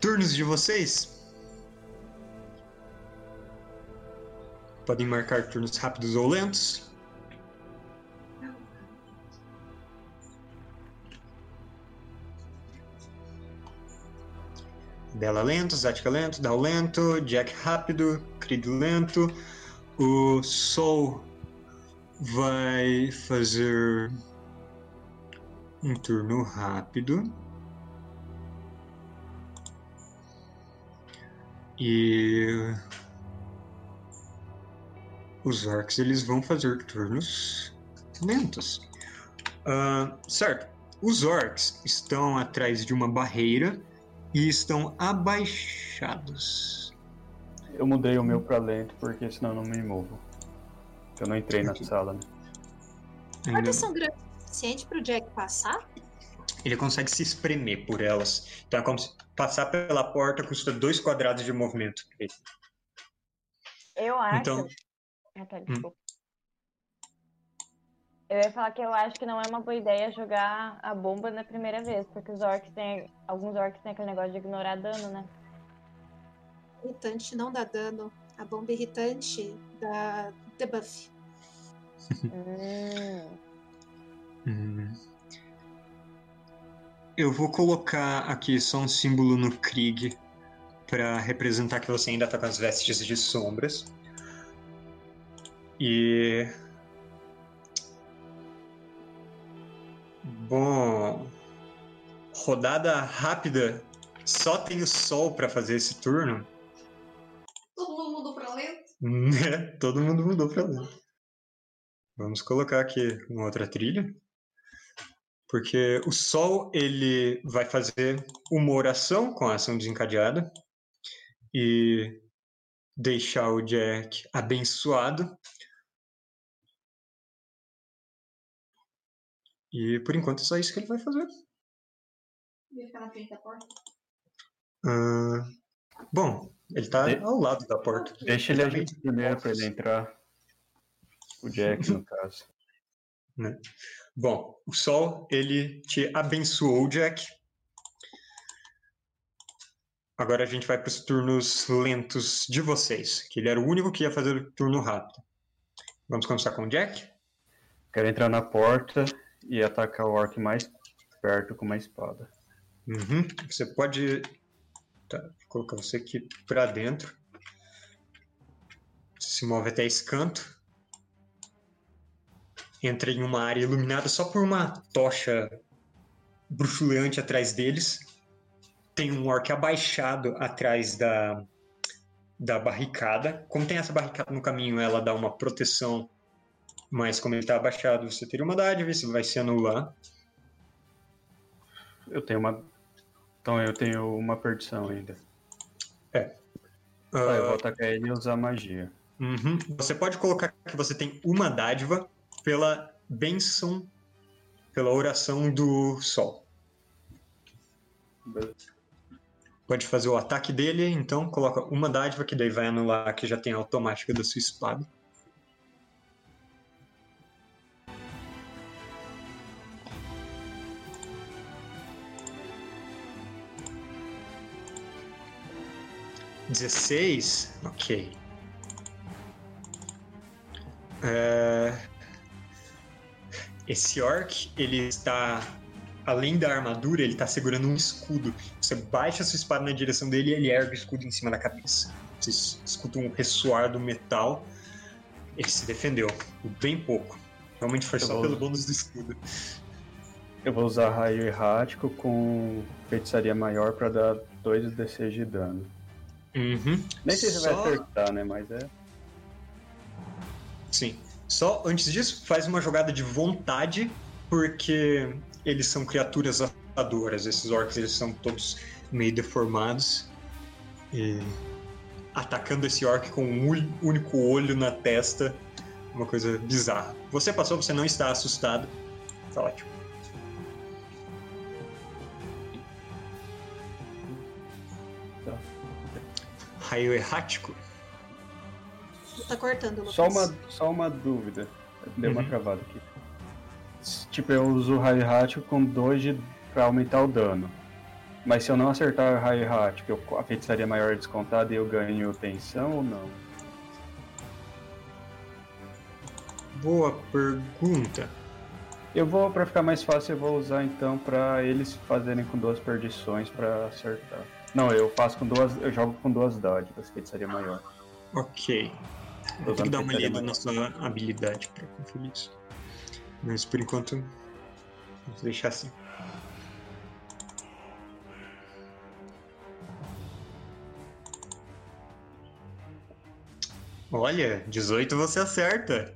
Turnos de vocês. Podem marcar turnos rápidos ou lentos. Bela lento, Zatka lento, Dal lento, Jack rápido, Creed lento. O Sol vai fazer um turno rápido. E os orcs eles vão fazer turnos lentos. Ah, certo. Os orcs estão atrás de uma barreira e estão abaixados. Eu mudei o meu pra lento porque senão eu não me movo. Eu não entrei na sala, né? Ainda são grandes o suficiente pro Jack passar? Ele consegue se espremer por elas. Então é como se passar pela porta custa dois quadrados de movimento. Eu acho. Então- Ah, tá, desculpa. Eu ia falar que eu acho que não é uma boa ideia jogar a bomba na primeira vez, porque os orcs têm. Alguns orcs têm aquele negócio de ignorar dano, né? Irritante não dá dano. A bomba irritante dá debuff. Hum. Hum. Eu vou colocar aqui só um símbolo no Krieg para representar que você ainda tá com as vestes de sombras. E. Bom. Rodada rápida. Só tem o sol para fazer esse turno. Todo mundo mudou pra lento? Né? Todo mundo mudou pra lá. Vamos colocar aqui uma outra trilha. Porque o Sol, ele vai fazer uma oração com a ação desencadeada e deixar o Jack abençoado. E por enquanto é só isso que ele vai fazer. Ia ficar na frente da porta. Ah, bom, ele tá De- ao lado da porta. Deixa ele agir primeiro pra ele entrar. O Jack, no caso. Bom, o Sol, ele te abençoou, Jack. Agora a gente vai para os turnos lentos de vocês, que ele era o único que ia fazer o turno rápido. Vamos começar com o Jack? Quero entrar na porta e atacar o orc mais perto com uma espada. Uhum. Você pode tá, vou colocar você aqui para dentro. Se move até esse canto. Entra em uma área iluminada só por uma tocha bruxuleante atrás deles. Tem um orc abaixado atrás da, da barricada. Como tem essa barricada no caminho, ela dá uma proteção. Mas como ele está abaixado, você teria uma dádiva, isso vai se anular. Eu tenho uma. Então eu tenho uma perdição ainda. Ah, eu vou atacar ele e usar magia. Uhum. Você pode colocar que você tem uma dádiva pela benção, pela oração do sol. Pode fazer o ataque dele, então coloca uma dádiva que daí vai anular que já tem a automática da sua espada. Dezesseis, ok. É, Esse orc, ele está. Além da armadura, ele está segurando um escudo. Você baixa sua espada na direção dele e ele ergue o escudo em cima da cabeça. Você es- escuta um ressoar do metal. Ele se defendeu. Bem pouco. Realmente foi Eu só vou- pelo bônus do escudo. Eu vou usar raio errático com feitiçaria maior pra dar 2 DC de dano. Uhum. Nem sei se vai Só- acertar, né? Mas é. Sim. Só antes disso, faz uma jogada de vontade, porque eles são criaturas assustadoras. Esses orcs eles são todos meio deformados. E atacando esse orc com um único olho na testa, uma coisa bizarra. Você passou, você não está assustado. Tá ótimo. Raio errático? Tá cortando, Lucas. Só uma, só uma dúvida. Deu uma Uhum. travada aqui. Tipo, eu uso o raio errático com 2 de... pra aumentar o dano. Mas se eu não acertar o raio errático, eu- a feitiçaria maior é descontada e eu ganho tensão ou não? Boa pergunta. Eu vou, pra ficar mais fácil, eu vou usar então pra eles fazerem com duas perdições pra acertar. Não, eu faço com duas. Eu jogo com duas dádivas, feitiçaria maior. Ok. Eu tenho que dar uma maior. na sua habilidade pra conferir isso. Mas por enquanto, vamos deixar assim. Olha, 18 você acerta.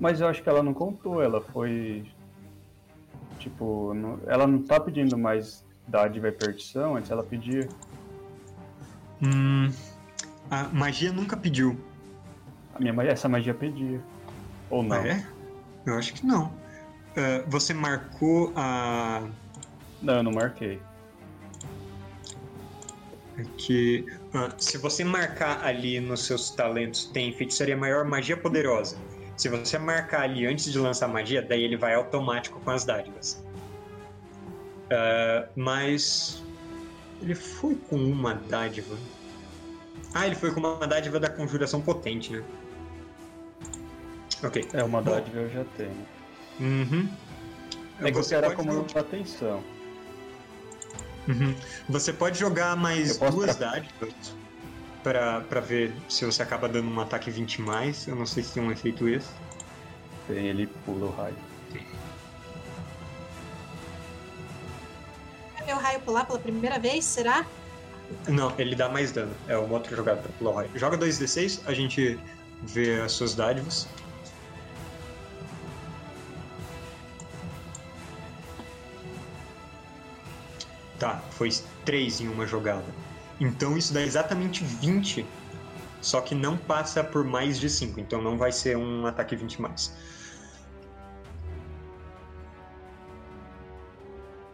Mas eu acho que ela não contou, ela foi. Tipo, não- ela não tá pedindo mais dádiva e perdição, antes ela pedia. Hum, a magia nunca pediu. A minha, essa magia pedia. Ou não. Ah, é? Eu acho que não. Ah, você marcou a. Não, eu não marquei. que ah, se você marcar ali nos seus talentos tem feitiçaria maior, magia poderosa. Se você marcar ali antes de lançar magia, daí ele vai automático com as dádivas. Ah, mas ele foi com uma dádiva. Ah, ele foi com uma dádiva da conjuração potente, né? Ok. É, uma Bom. dádiva eu já tenho. Uhum. É que eu Você quero pode como jogar- atenção. Uhum. Você pode jogar mais duas tra- dádivas pra, pra ver se você acaba dando um ataque 20 mais. Eu não sei se tem um efeito esse. Tem ele pula o raio. O raio pular pela primeira vez, será? Não, ele dá mais dano. É uma outra jogada pra pular o raio. Joga 2d6, a gente vê as suas dádivas. Tá, foi 3 em uma jogada. Então isso dá exatamente 20. Só que não passa por mais de 5. Então não vai ser um ataque 20 mais.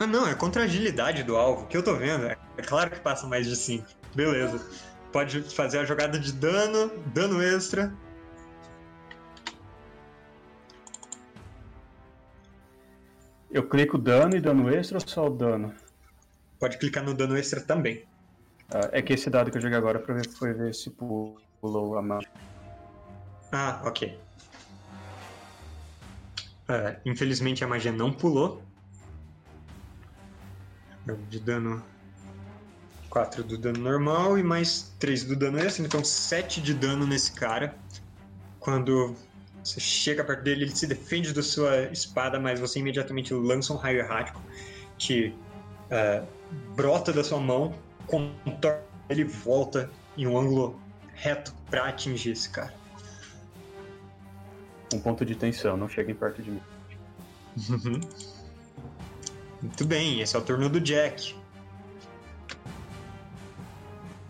Ah não, é contra a agilidade do alvo. que eu tô vendo? É claro que passa mais de 5. Beleza. Pode fazer a jogada de dano, dano extra. Eu clico dano e dano extra ou só o dano? Pode clicar no dano extra também. Ah, é que esse dado que eu joguei agora pra ver, foi ver se pu- pulou a magia. Ah, ok. É, infelizmente a magia não pulou. De dano. 4 do dano normal e mais 3 do dano extra, então 7 de dano nesse cara. Quando você chega perto dele, ele se defende da sua espada, mas você imediatamente lança um raio errático que é, brota da sua mão, contorna ele volta em um ângulo reto pra atingir esse cara. Um ponto de tensão, não cheguem perto de mim. Uhum. Muito bem, esse é o turno do Jack.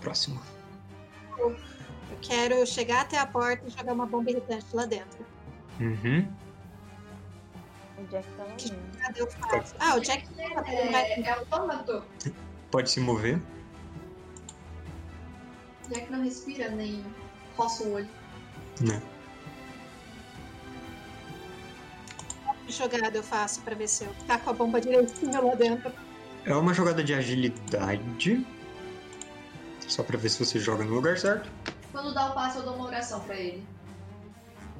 Próximo. Eu quero chegar até a porta e jogar uma bomba irritante lá dentro. Uhum. O Jack tá lá eu faço? Ah, o Jack vai É, é autômato. Pode se mover. Já que não respira nem roça o olho. Né? Tipo jogada eu faço para ver se eu taco a bomba direitinho lá dentro? É uma jogada de agilidade. Só pra ver se você joga no lugar certo. Quando dá o passe, eu dou uma oração pra ele.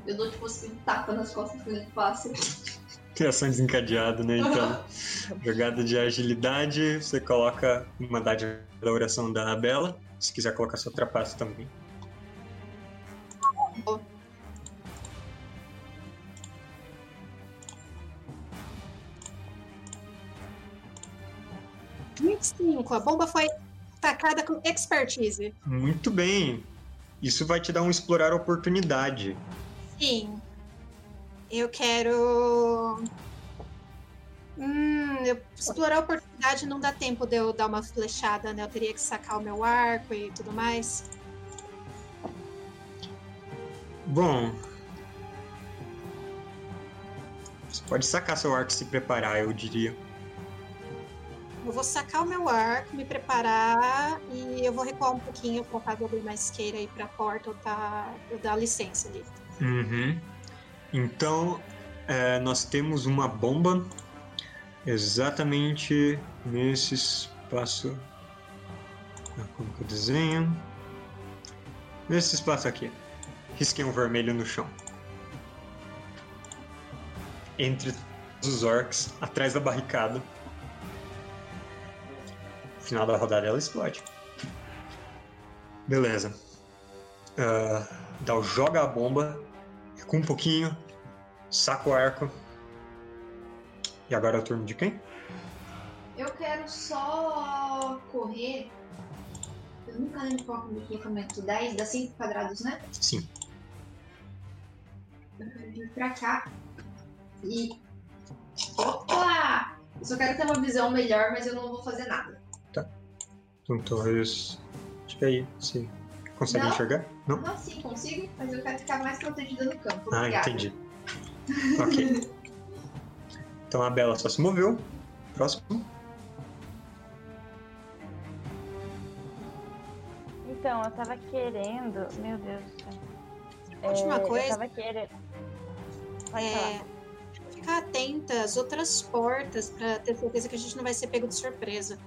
Eu dou tipo assim, tapa nas costas quando ele passa. Ação desencadeada, né? Então, jogada de agilidade, você coloca uma dádiva da oração da Bela. Se quiser colocar sua trapaça também. Oh. 25. A bomba foi atacada com expertise. Muito bem. Isso vai te dar um explorar oportunidade. Sim. Eu quero. Hum, eu... explorar oportunidade não dá tempo de eu dar uma flechada, né? Eu teria que sacar o meu arco e tudo mais. Bom. Você pode sacar seu arco e se preparar, eu diria. Eu vou sacar o meu arco, me preparar e eu vou recuar um pouquinho, colocar a abrir mais isqueira aí pra porta ou eu dar licença ali. Uhum. Então, é, nós temos uma bomba exatamente nesse espaço. Ah, Como que eu desenho? Nesse espaço aqui. Risquei um vermelho no chão. Entre os orcs, atrás da barricada. Final da rodada ela explode. Beleza. Uh, Dal joga a bomba, recua um pouquinho, saca o arco. E agora é o turno de quem? Eu quero só correr. Eu nunca lembro qual é o deslocamento. 10, dá 5 quadrados, né? Sim. Eu quero vir pra cá. E. Opa! Eu só quero ter uma visão melhor, mas eu não vou fazer nada. Então, talvez. Acho que aí, sim. Consegue Não. enxergar? Não? Não, sim, consigo, mas eu quero ficar mais protegida no campo. Ah, Obrigada. entendi. Ok. Então a Bela só se moveu. Próximo. Então, eu tava querendo. Meu Deus do céu. Última É, coisa. Eu tava querendo. Pode É, falar. ficar atenta às outras portas pra ter certeza que a gente não vai ser pego de surpresa.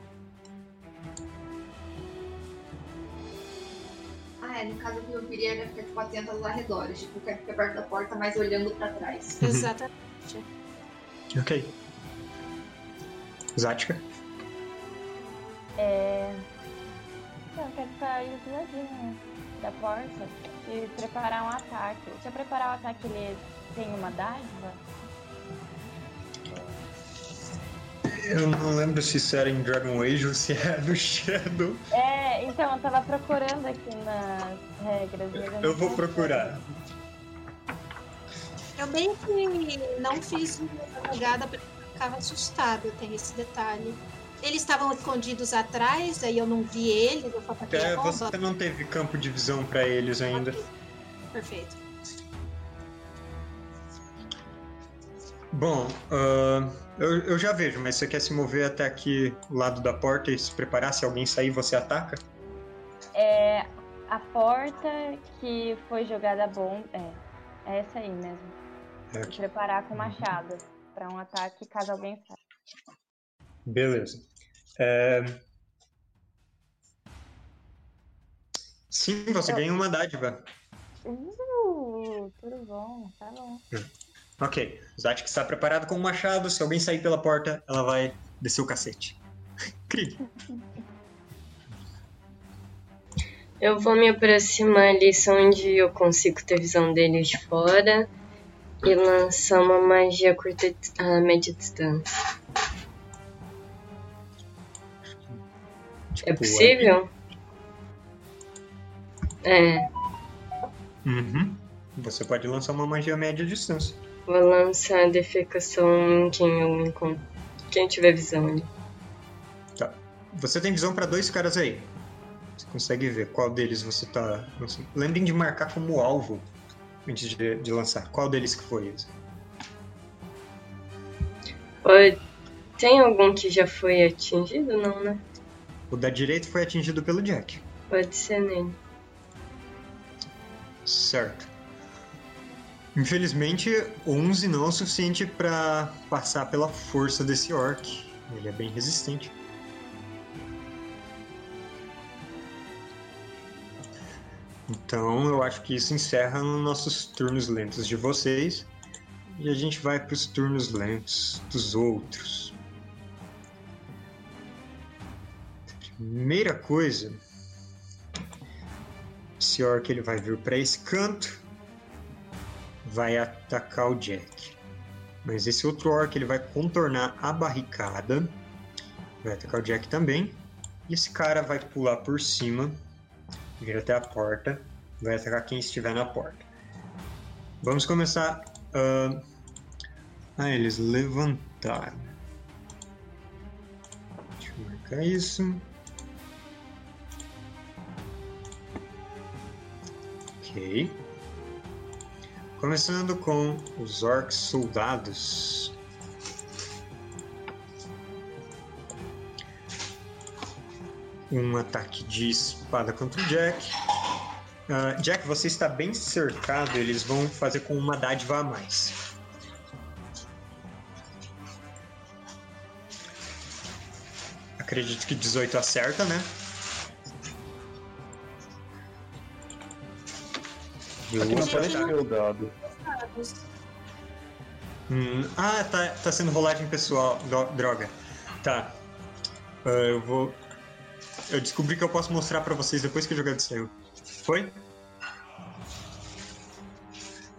É, no caso que eu queria era ficar tipo, atenta aos arredores. Tipo, eu quero ficar perto da porta, mas olhando pra trás. Uhum. Exatamente. Ok. Zática. É. Então, eu quero ficar aí do ladinho da porta e preparar um ataque. Se eu preparar o ataque, ele tem uma dádiva? Eu não lembro se isso era em Dragon Age ou se era no Shadow. É, então, eu tava procurando aqui nas regras. não Eu vou procurar. Eu bem que não fiz uma jogada porque eu ficava assustada, tem esse detalhe. Eles estavam escondidos atrás, aí eu não vi eles, eu só taquei É, você não teve campo de visão pra eles ainda. Perfeito. Bom, ah, eu, eu já vejo, mas você quer se mover até aqui, o lado da porta e se preparar? Se alguém sair, você ataca? É a porta que foi jogada a bomba. É, é essa aí mesmo. É E aqui. preparar com machado pra um ataque caso alguém saia. Beleza. É... Sim, você Eu- ganha uma dádiva. Uh, tudo bom, tá bom. Ok. Zatik está preparado com o machado. Se alguém sair pela porta, ela vai descer o cacete. Cri. Eu vou me aproximar ali só onde eu consigo ter visão deles de fora e lançar uma magia curta, a média distância. É Tipo, possível? É, Uhum. Você pode lançar uma magia média distância. Vou lançar a defecação em quem eu encontro. Quem tiver visão ali. Você tem visão para dois caras aí. Você consegue ver qual deles você tá. Lembrem de marcar como alvo antes de, de lançar. Qual deles que foi? Pode- Tem algum que já foi atingido? Não, né? O da direita foi atingido pelo Jack. Pode ser nele. Certo. Infelizmente, 11 não é o suficiente para passar pela força desse orc. Ele é bem resistente. Então, eu acho que isso encerra os nossos turnos lentos de vocês. E a gente vai para os turnos lentos dos outros. Primeira coisa, esse orc ele vai vir para esse canto, vai atacar o Jack. Mas esse outro orc ele vai contornar a barricada, vai atacar o Jack também. E esse cara vai pular por cima, vir até a porta, vai atacar quem estiver na porta. Vamos começar. ah, Ah, eles levantaram. Deixa eu marcar isso. Ok. Começando com os orcs soldados. Um ataque de espada contra o Jack. Ah, Jack, você está bem cercado, eles vão fazer com uma dádiva a mais. Acredito que 18 acerta, né? E Aqui não o- aparece o dado. Hum, ah, tá, tá sendo rolagem pessoal. droga. Tá. Ah, eu vou Eu descobri que eu posso mostrar pra vocês depois que a jogada saiu. Foi?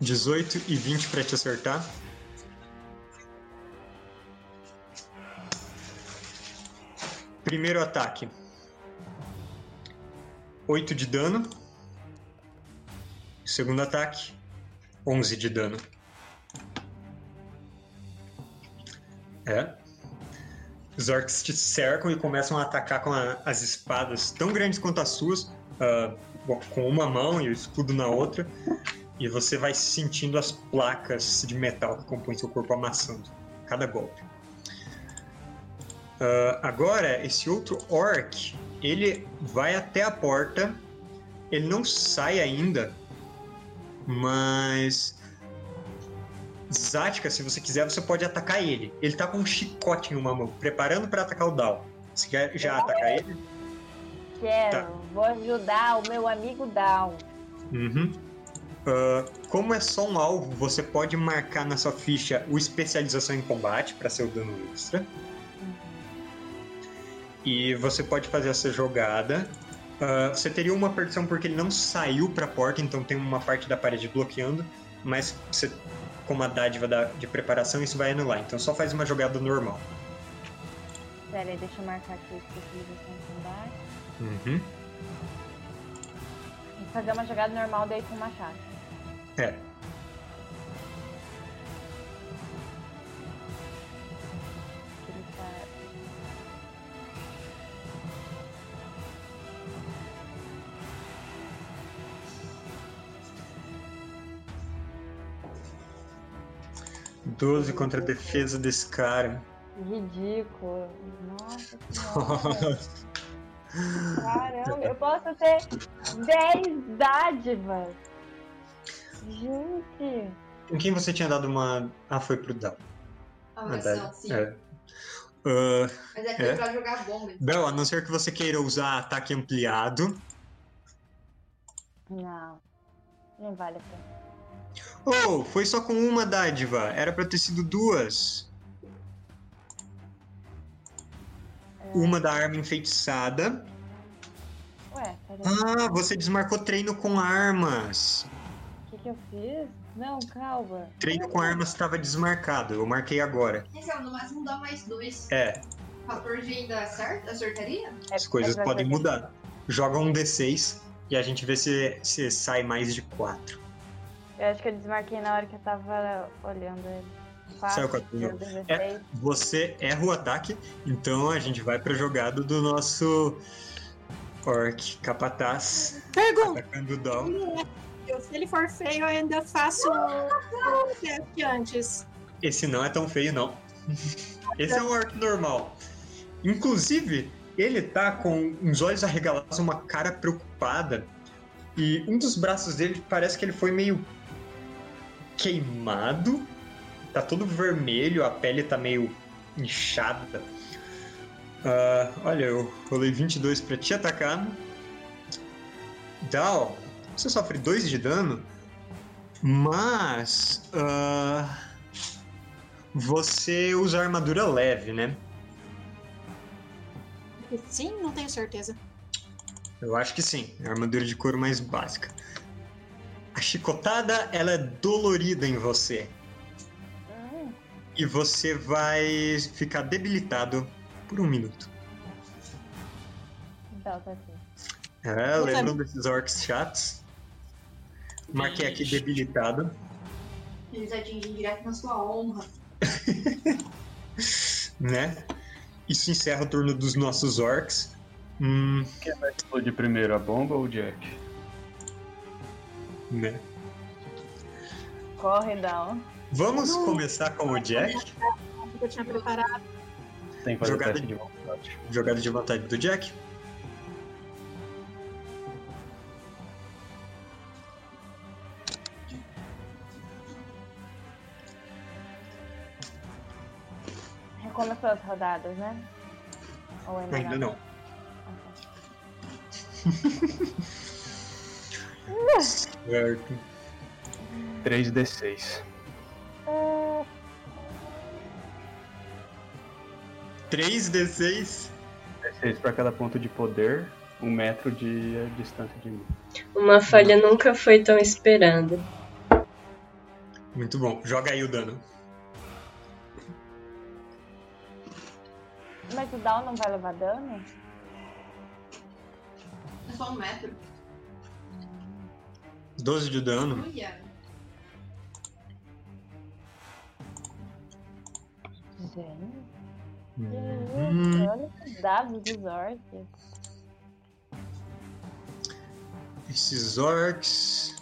18 e 20 pra te acertar. Primeiro ataque. 8 de dano. Segundo ataque. 11 de dano. É. Os orcs te cercam e começam a atacar com a- as espadas tão grandes quanto as suas, bom, com uma mão e o escudo na outra. E você vai sentindo as placas de metal que compõem seu corpo amassando cada golpe. Ah, agora, esse outro orc, ele vai até a porta. Ele não sai ainda, mas Zática, se você quiser, você pode atacar ele. Ele tá com um chicote em uma mão, preparando pra atacar o Dal. Você quer já atacar ele? Quero, Tá. vou ajudar o meu amigo Down. Uhum. Ah, como é só um alvo, você pode marcar na sua ficha o especialização em combate para ser o dano extra. E você pode fazer essa jogada. Ah, você teria uma perdição porque ele não saiu para a porta, então tem uma parte da parede bloqueando. Mas você, como a dádiva da- de preparação, isso vai anular. Então só faz uma jogada normal. Pera aí, deixa eu marcar aqui especialização combate. Uhum. Que fazer uma jogada normal daí com machado. É. 12 contra a defesa desse cara. Ridículo. Nossa. Nossa. Caramba, eu posso ter 10 dádivas. Gente. Em quem você tinha dado uma. Ah, foi pro Dal. Ah, ah mas sim. É. Uh, mas é, é, é. pra jogar bomba. Bel, a não ser que você queira usar ataque ampliado. Não. Não vale a pena. Oh, foi só com uma dádiva. Era pra ter sido duas. Uma da arma enfeitiçada. Ué, peraí. Ah, você desmarcou treino com armas. O que, que eu fiz? Não, calma. Treino com armas estava desmarcado. Eu marquei agora. É, no máximo dá mais dois. É, 14 ainda certo? Acertaria? É- as coisas é podem mudar. Joga um D6 e a gente vê se, se sai mais de 4. Eu acho que eu desmarquei na hora que eu tava olhando ele. Saiu 4, quatro, não. 16. É. Você erra o ataque, então a gente vai pra jogada do nosso Orc Capataz Pergunta. atacando o Dal. Se ele for feio, eu ainda faço o teste antes. Esse não é tão feio, não. Esse é um Orc normal. Inclusive, ele tá com uns olhos arregalados, uma cara preocupada. E um dos braços dele parece que ele foi meio queimado. Tá todo vermelho, a pele tá meio inchada. Ah, olha, eu rolei 22 pra te atacar. Dal, você sofre 2 de dano, mas. ah, você usa armadura leve, né? Sim, não tenho certeza. Eu acho que sim. É a armadura de couro mais básica. A chicotada, ela é dolorida em você. Hum, E você vai ficar debilitado por um minuto. então tá. É, lembram desses orcs chatos? Marquei aqui debilitado. Eles atingem direto na sua honra. né? Isso encerra o turno dos nossos orcs. Hum, Quem vai explodir primeiro, a bomba ou o Jack? Né? Corre, Down. Vamos começar com o Jack. Eu tinha preparado. Tem que Jogada de- de vontade. Jogada de vontade do Jack. Recomeçou as rodadas, né? Ou ainda, Ainda não. Certo. 3d6. Ah, 3d6. D6 para cada ponto de poder, um metro de eh, distância de mim. Uma falha nunca foi tão esperada. Muito bom. Joga aí o dano. Mas o Down não vai levar dano? É só um metro. 12 de dano. Olha. Gente, Uhum. olha os dados dos orcs. Esses orcs.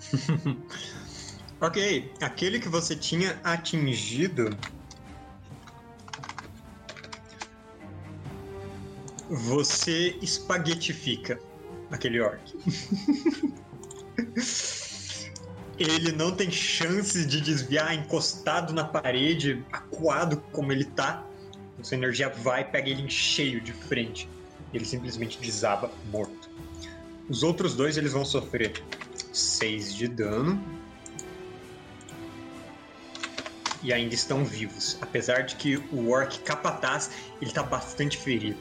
ok, aquele que você tinha atingido. Você espaguetifica aquele orc. ele não tem chances de desviar encostado na parede, acuado como ele tá. Sua energia vai pega ele em cheio de frente ele simplesmente desaba morto. Os outros dois eles vão sofrer 6 de dano. E ainda estão vivos, apesar de que o orc capataz ele tá bastante ferido.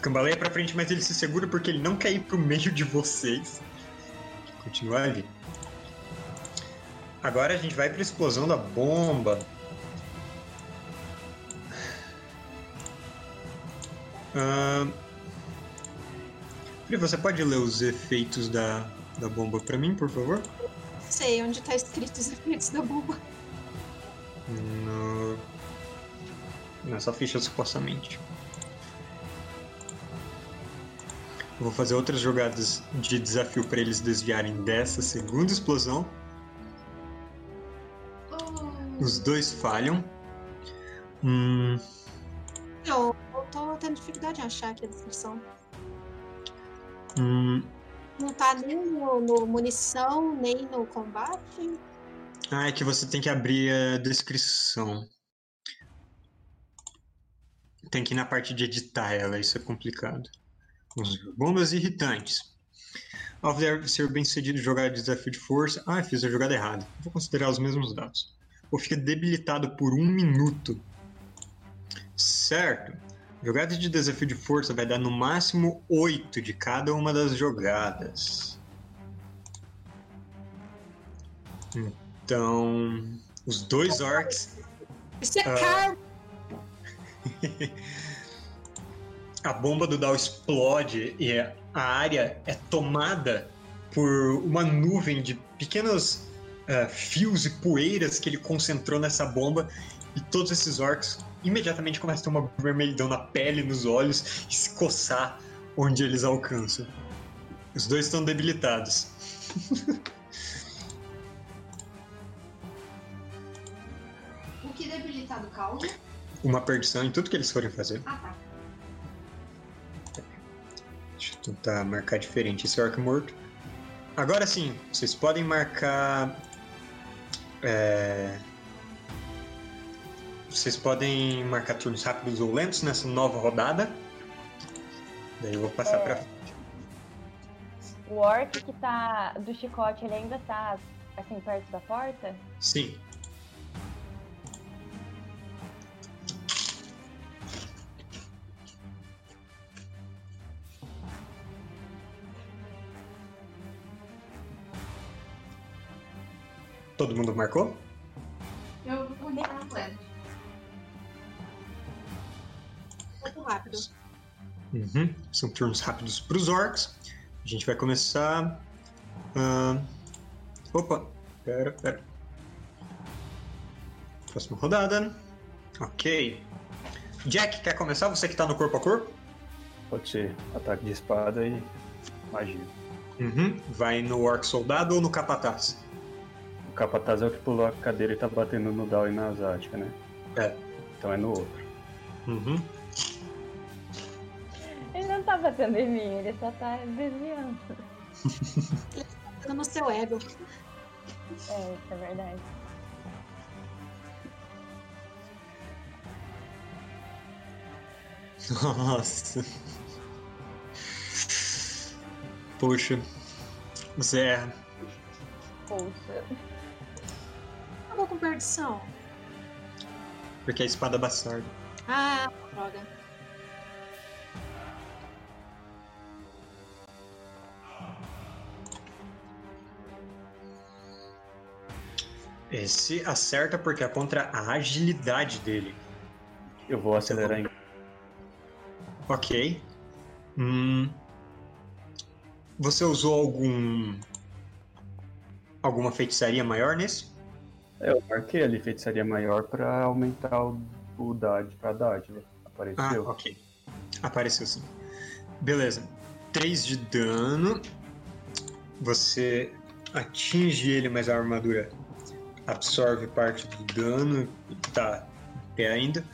Cambaleia pra frente, mas ele se segura porque ele não quer ir pro meio de vocês. Continua ali. Agora a gente vai pra explosão da bomba. Ahn, Pri, você pode ler os efeitos da, da bomba pra mim, por favor? Sei onde tá escrito os efeitos da bomba. No... Nessa ficha, supostamente. Eu vou fazer outras jogadas de desafio pra eles desviarem dessa segunda explosão. Oh. Os dois falham. Hum, Eu, eu tô tendo dificuldade em achar aqui a descrição. hum, Não tá nem no, no munição, nem no combate. Ah, é que você tem que abrir a descrição. Tem que ir na parte de editar ela, isso é complicado. Bombas irritantes. Ao deve ser bem sucedido jogar desafio de força. Ah, fiz a jogada errada. Vou considerar os mesmos dados. Ou fica debilitado por um minuto. Certo. Jogada de desafio de força vai dar no máximo 8 de cada uma das jogadas. Então, os dois orcs Isso é Ah. a bomba do Dow explode e a área é tomada por uma nuvem de pequenos ah, fios e poeiras que ele concentrou nessa bomba e todos esses orcs imediatamente começam a ter uma vermelhidão na pele, nos olhos e se coçar onde eles alcançam. Os dois estão debilitados. O que debilitado causa? Uma perdição em tudo que eles forem fazer. Ah, tá. Tentar marcar diferente esse orc morto. Agora sim, vocês podem marcar. é, Vocês podem marcar turnos rápidos ou lentos nessa nova rodada. Daí eu vou passar pra frente. O orc que tá do chicote, ele ainda tá assim perto da porta? Sim. Todo mundo marcou? Eu vou no plano. Muito rápido. Uhum. São turnos rápidos para os orcs. A gente vai começar. ahn, Opa! Pera, pera. Próxima rodada. Ok. Jack, quer começar? Você que tá no corpo a corpo? Pode ser ataque de espada e magia. Uhum. Vai no orc soldado ou no capataz? O capataz é o que pulou a cadeira e tá batendo no Down e na Azática, né? É. Então é no outro. Uhum. Ele não tá batendo em mim, ele só tá desviando. Fica no seu ego. É, isso é verdade. Nossa. Poxa. Você erra. Poxa. Acabou com perdição. Porque a espada é bastarda. Ah, droga. Esse acerta porque é contra a agilidade dele. Eu vou acelerar em. Ok. Hum. Você usou algum. alguma feitiçaria maior nesse? É, Eu marquei ali feitiçaria maior pra aumentar o, o dad, pra dádiva. Ah, Apareceu. ok. Apareceu sim. Beleza. 3 de dano. Você atinge ele, mas a armadura absorve parte do dano. Tá pé ainda.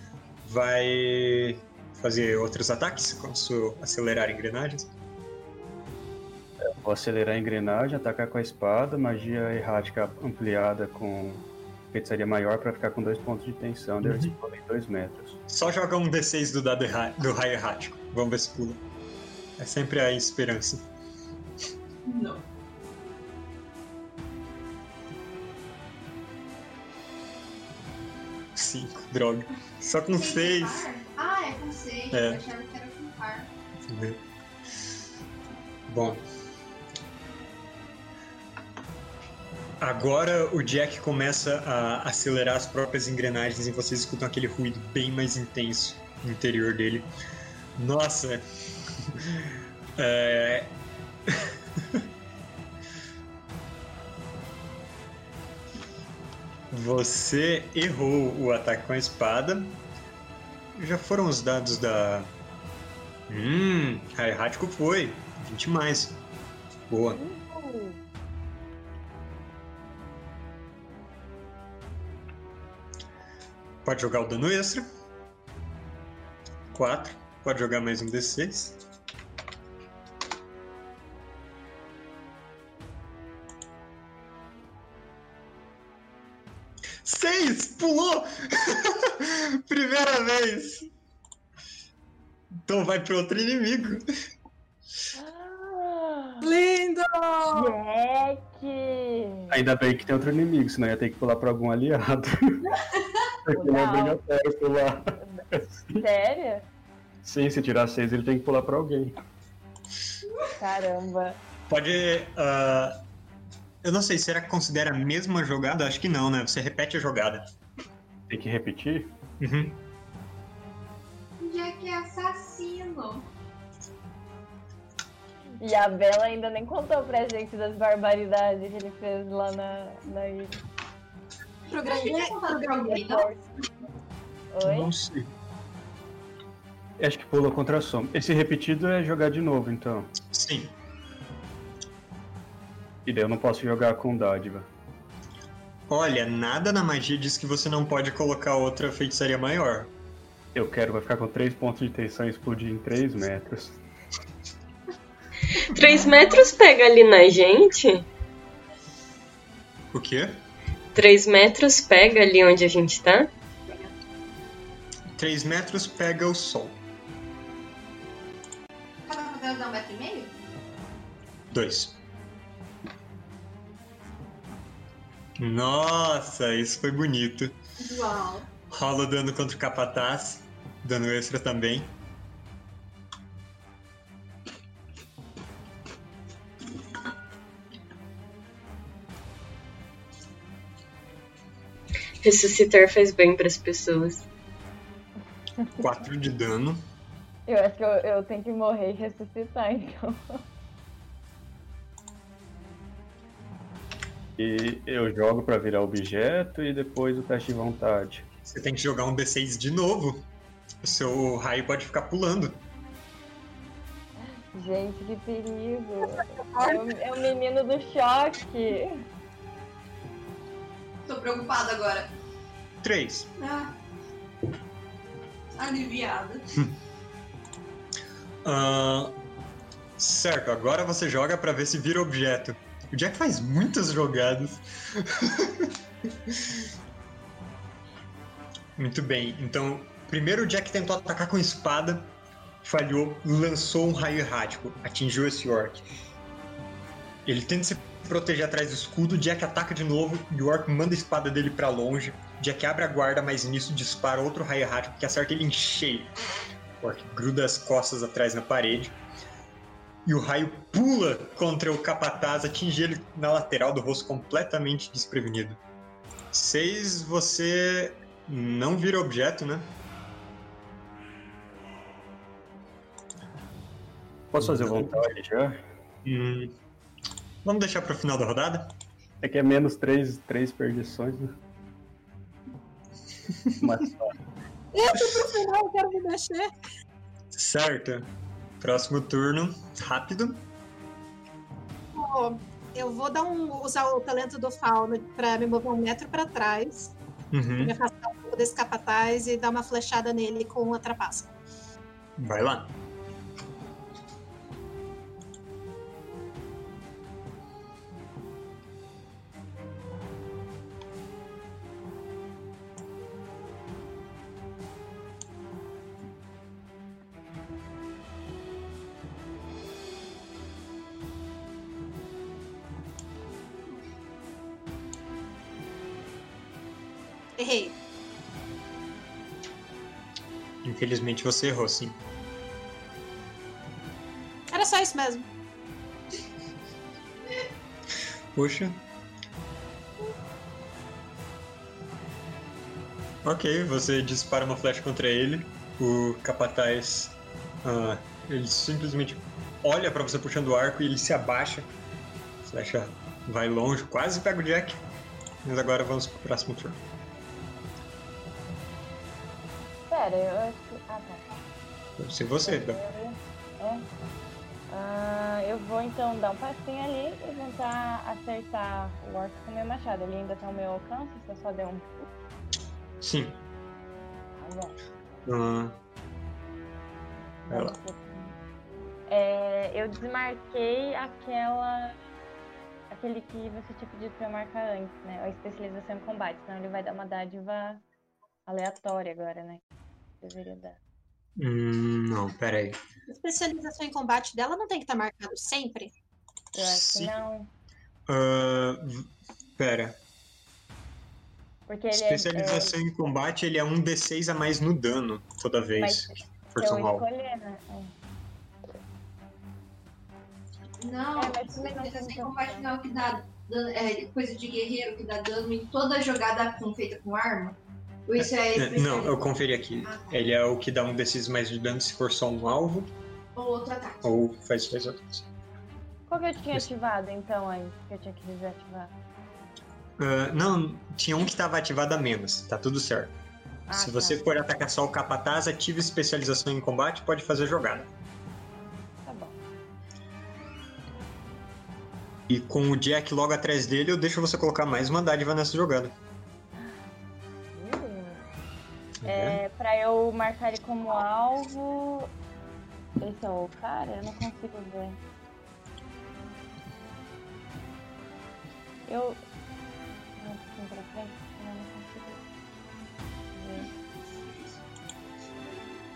Vai fazer outros ataques você acelerar engrenagens. Vou acelerar a engrenagem, atacar com a espada, magia errática ampliada com feitiçaria maior pra ficar com dois pontos de tensão, eu Uhum. dois metros. Só joga um D6 do dado erra- do raio errático. Vamos ver se pula. É sempre a esperança. Não. Cinco, droga. Só com Tem seis. par? Ah, é com seis. É. Eu achava que era com par. Entendeu? Bom. Agora o Jack começa a acelerar as próprias engrenagens e vocês escutam aquele ruído bem mais intenso no interior dele. Nossa! É... Você errou o ataque com a espada. Já foram os dados da Hum, errático foi. 20 mais. Boa. Pode jogar o dano extra. 4. Pode jogar mais um D6. Seis! Pulou! Primeira vez! Então vai para outro inimigo. ah, Lindo! Jack! Ainda bem que tem outro inimigo, senão ia ter que pular pra algum aliado. Porque não é Não. obrigatório pular. Sério? Sim, se tirar seis, ele tem que pular pra alguém. Caramba. Pode. ah, eu não sei, será que considera a mesma jogada? Acho que não, né? Você repete a jogada. Tem que repetir? Uhum. Jack é assassino. E a Bela ainda nem contou pra gente das barbaridades que ele fez lá na, na ilha. Pro grande, pra alguém, não? Oi? Não sei. Acho que pula contra a soma. Esse repetido é jogar de novo, então. Sim. E daí eu não posso jogar com dádiva. Olha, nada na magia diz que você não pode colocar outra feitiçaria maior. Eu quero, vai ficar com 3 pontos de tensão e explodir em 3 metros. 3 metros pega ali na gente? O quê? 3 metros pega ali onde a gente tá? 3 metros pega o sol. Dá um metro e meio? 2. Nossa, isso foi bonito. Uau. Rola o dano contra o capataz. Dano extra também. Ressuscitar faz bem pras pessoas. 4 de dano. Eu acho que eu, eu tenho que morrer e ressuscitar, então. E eu jogo pra virar objeto e depois o teste de vontade. Você tem que jogar um D6 de novo. O seu raio pode ficar pulando. Gente, que perigo. É o, é o menino do choque. Tô preocupada agora. 3. Ah. Aliviada. Ah, certo, agora você joga pra ver se vira objeto. O Jack faz muitas jogadas. Muito bem, então primeiro o Jack tentou atacar com espada, falhou, lançou um raio errático, atingiu esse orc. Ele tenta se proteger atrás do escudo, Jack ataca de novo e o Orc manda a espada dele pra longe. Jack abre a guarda, mas nisso dispara outro raio errático que acerta ele em cheio. O Orc gruda as costas atrás na parede. E o raio pula contra o capataz, atinge ele na lateral do rosto completamente desprevenido. Seis, você não vira objeto, né? Posso fazer vontade já? Hum, Vamos deixar pro final da rodada? É que é menos três, três perdições, né? Mas tá. Eu tô pro final, eu quero me mexer. Certo. Próximo turno, rápido. Ó, Eu vou dar um, usar o talento do fauno pra me mover um metro pra trás, Uhum. me afastar um pouco desse capataz e dar uma flechada nele com a trapaça. Vai lá. Infelizmente você errou, sim. Era só isso mesmo. Puxa. Ok, você dispara uma flecha contra ele. O capataz. ah, ele simplesmente olha pra você puxando o arco e ele se abaixa. A flecha vai longe, quase pega o Jack. Mas agora vamos pro próximo turno. Pera, eu acho que. Ah, tá. Deve ser você, Dan. É. Ah, eu vou então dar um passinho ali e tentar acertar o orc com o meu machado. Ele ainda tá ao meu alcance, se eu só der um. Sim. Tá bom. Ah, Vai lá. É, eu desmarquei aquela. Aquele que você tinha pedido pra eu marcar antes, né? A especialização em combate, senão ele vai dar uma dádiva aleatória agora, né? Deveria dar. hum, não, pera aí. A especialização em combate dela não tem que estar marcado sempre? Eu acho Sim. que não. V- pera. Porque ele é- Especialização em combate, ele é um D6 a mais no dano toda vez. Eu alvo. escolher, né? É. Não, É, mas também não especialização tem em combate não é o que dá é, coisa de guerreiro que dá dano em toda jogada com, feita com arma? Ou isso é É, Não, especialização? eu conferi aqui. Ah, tá. Ele é o que dá um D6 mais de dano se for só um alvo, Ou outro ataque. ou faz faz outros. Qual que eu tinha Esse- ativado então antes? Que eu tinha que desativar? Ah, não, tinha um que estava ativado a menos, tá tudo certo. Ah, se tá. você for atacar só o capataz, ative especialização em combate, pode fazer jogada. Tá bom. E com o Jack logo atrás dele, eu deixo você colocar mais uma dádiva nessa jogada. Hum. Tá É, pra eu marcar ele como alvo. Esse é o cara? Eu não consigo ver. Eu. Não, assim pra frente? Não, não consigo ver.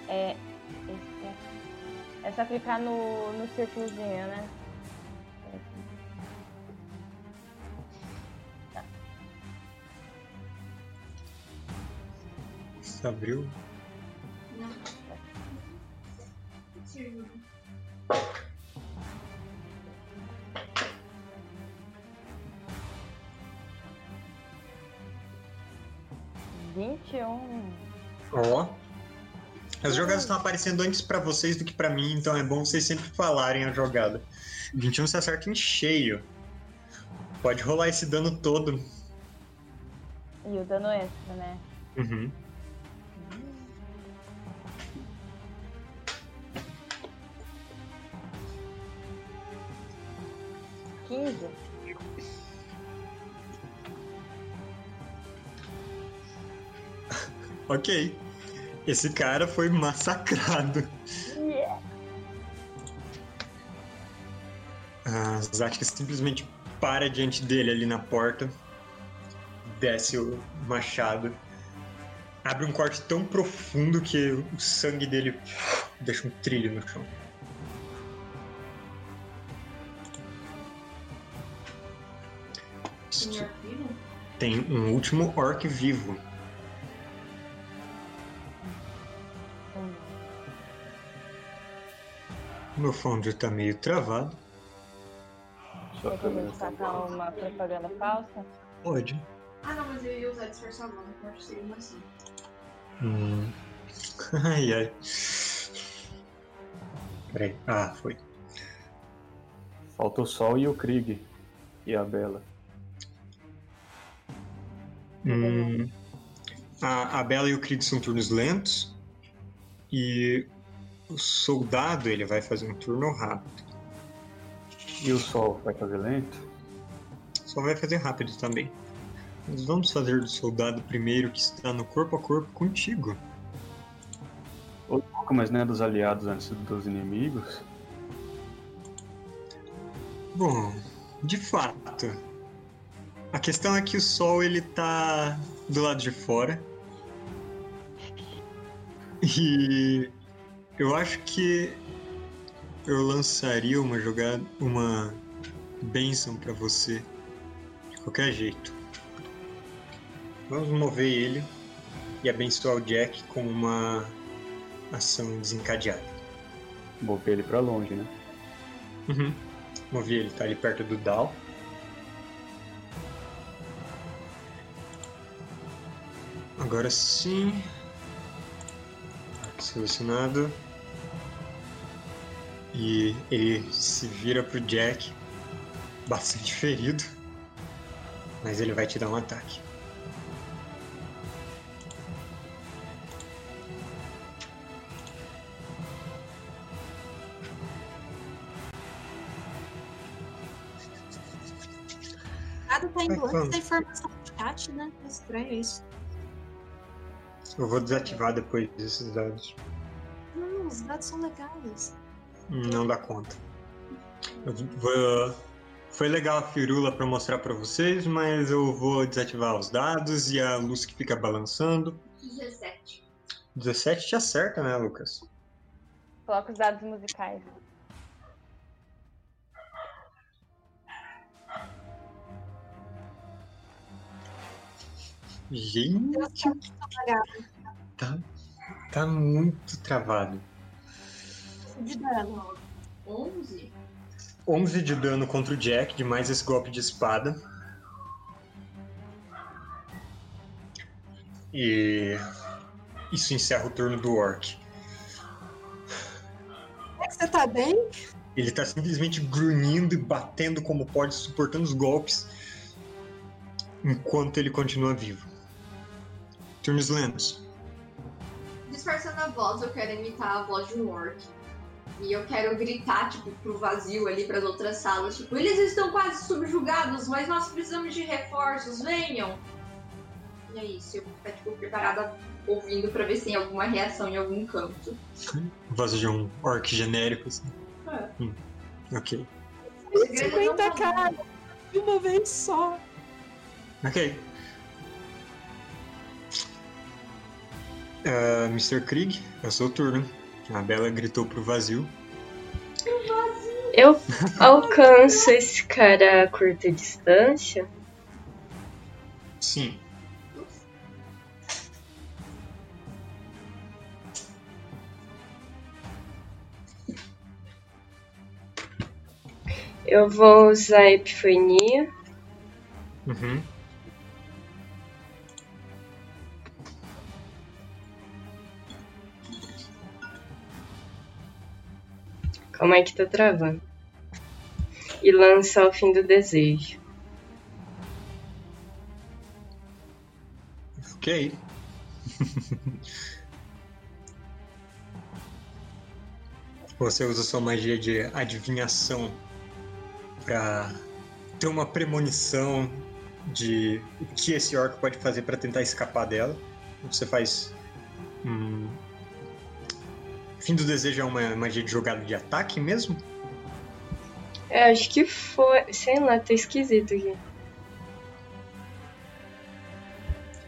É. Aqui. É só clicar no, no círculozinho, né? Você abriu? Vinte e um. Ó. As jogadas estão aparecendo antes pra vocês do que pra mim, então é bom vocês sempre falarem a jogada. 21 você acerta em cheio. Pode rolar esse dano todo. E o dano extra, né? Uhum. Ok. Esse cara foi massacrado. Yeah. A simplesmente para diante dele ali na porta. Desce o machado. Abre um corte tão profundo que o sangue dele deixa um trilho no chão. Este tem um último orc vivo. Meu fone tá meio travado. Podia tá sacar uma propaganda falsa? Pode. Ah, não, mas eu ia usar acho que seria uma assim. Hum. Ai, ai. Peraí. Ah, foi. Falta o Sol e o Krieg. E a Bela. Hum, a, a Bela e o Krieg são turnos lentos. E o soldado ele vai fazer um turno rápido. E o Sol vai fazer lento? Só vai fazer rápido também. Mas vamos fazer do soldado primeiro que está no corpo a corpo contigo. Ou pouco, mas não é dos aliados antes dos inimigos? Bom, de fato. A questão é que o sol ele tá do lado de fora. E eu acho que eu lançaria uma jogada, uma bênção pra você de qualquer jeito. Vamos mover ele e abençoar o Jack com uma ação desencadeada. Mover ele pra longe, né? Uhum. Movi ele, tá ali perto do Dal. Agora sim. Selecionado. E ele se vira pro Jack. Bastante ferido. Mas ele vai te dar um ataque. Nada tá indo antes da informação do chat, né? É estranho isso. Eu vou desativar depois desses dados. Não, os dados são legais. Não dá conta. Vou- Foi legal a firula para mostrar para vocês, mas eu vou desativar os dados e a luz que fica balançando. 17. 17 te acerta, né, Lucas? Coloca os dados musicais. Gente, tá tá, muito travado. De dano. 11? 11 de dano contra o Jack, de mais esse golpe de espada. E isso encerra o turno do Orc. Você tá bem? Ele tá simplesmente grunhindo e batendo como pode, suportando os golpes, enquanto ele continua vivo. Turnos lentos. Disfarçando a voz, eu quero imitar a voz de um orc. E eu quero gritar, tipo, pro vazio ali, pras outras salas. Tipo, eles estão quase subjugados, mas nós precisamos de reforços, venham! E é isso, eu vou ficar, tipo, preparada ouvindo pra ver se tem alguma reação em algum canto. Voz de um orc genérico, assim. É. Hum, ok. 50 caras de uma vez só. Ok. Ah, Mr. Krieg, é o seu turno. A Bela gritou pro vazio. Eu alcanço esse cara a curta distância? Sim. Eu vou usar epifania. Uhum. Calma aí que tá travando. E lançar o fim do desejo. Ok. Você usa sua magia de adivinhação pra ter uma premonição de o que esse orc pode fazer pra tentar escapar dela. Você faz. Hum... Fim do desejo é uma magia de jogada de ataque mesmo? É, acho que foi. Sei lá, tá esquisito aqui.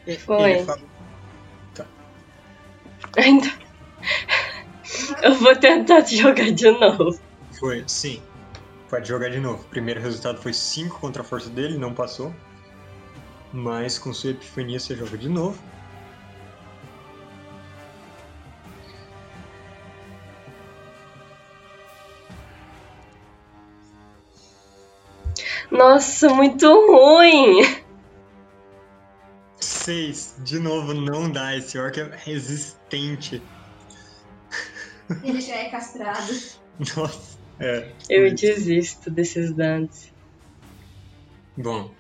E- Foi. Fala- Ainda. Eu vou tentar jogar de novo. Foi, sim. Pode jogar de novo. O primeiro resultado foi 5 contra a força dele, não passou. Mas com sua epifania você joga de novo. Nossa, muito ruim! Seis. De novo, não dá. Esse orc é resistente. Ele já é castrado. Nossa. É. Eu desisto desses danos. Bom.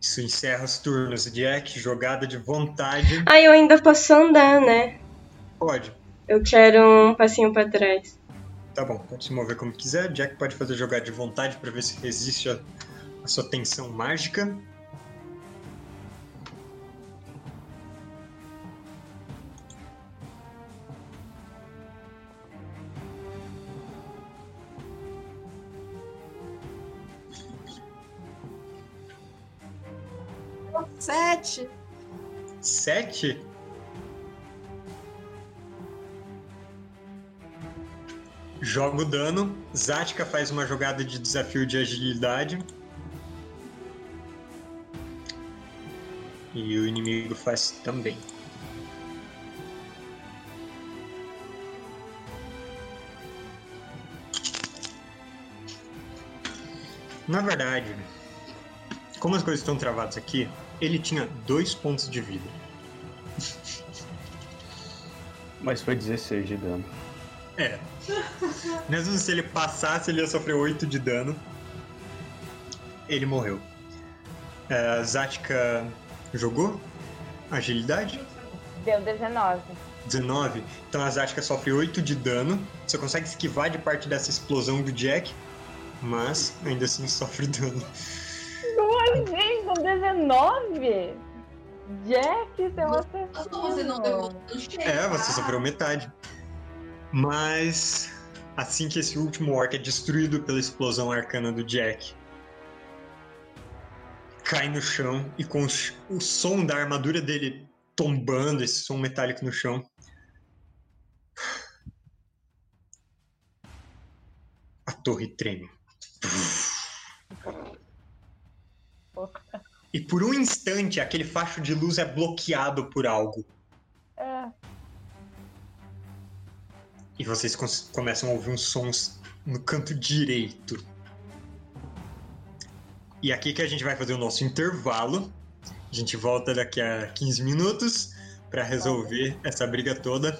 Isso encerra os turnos. Jack, jogada de vontade. Ah, eu ainda posso andar, né? Pode. Eu quero um passinho pra trás. Tá bom, pode se mover como quiser. Jack pode fazer jogada de vontade pra ver se resiste a, a sua tensão mágica. Sete. Sete? Joga o dano. Zatka faz uma jogada de desafio de agilidade. E o inimigo faz também. Na verdade, como as coisas estão travadas aqui, ele tinha dois pontos de vida. Mas foi 16 de dano. É. Mesmo se ele passasse, ele ia sofrer 8 de dano. Ele morreu. É, Zatka jogou? Agilidade? Deu 19. 19. Então a Zatka sofre 8 de dano. Você consegue esquivar de parte dessa explosão do Jack, mas ainda assim sofre dano. Duas vezes, são 19? Jack, você é um Nossa, você não deu assassino. no cheiro. É, você sofreu metade. Mas assim que esse último orc é destruído pela explosão arcana do Jack, cai no chão e com o som da armadura dele tombando, esse som metálico no chão. A torre treme. E por um instante, aquele facho de luz é bloqueado por algo. É. E vocês começam a ouvir uns sons no canto direito. E aqui que a gente vai fazer o nosso intervalo. A gente volta daqui a 15 minutos para resolver essa briga toda.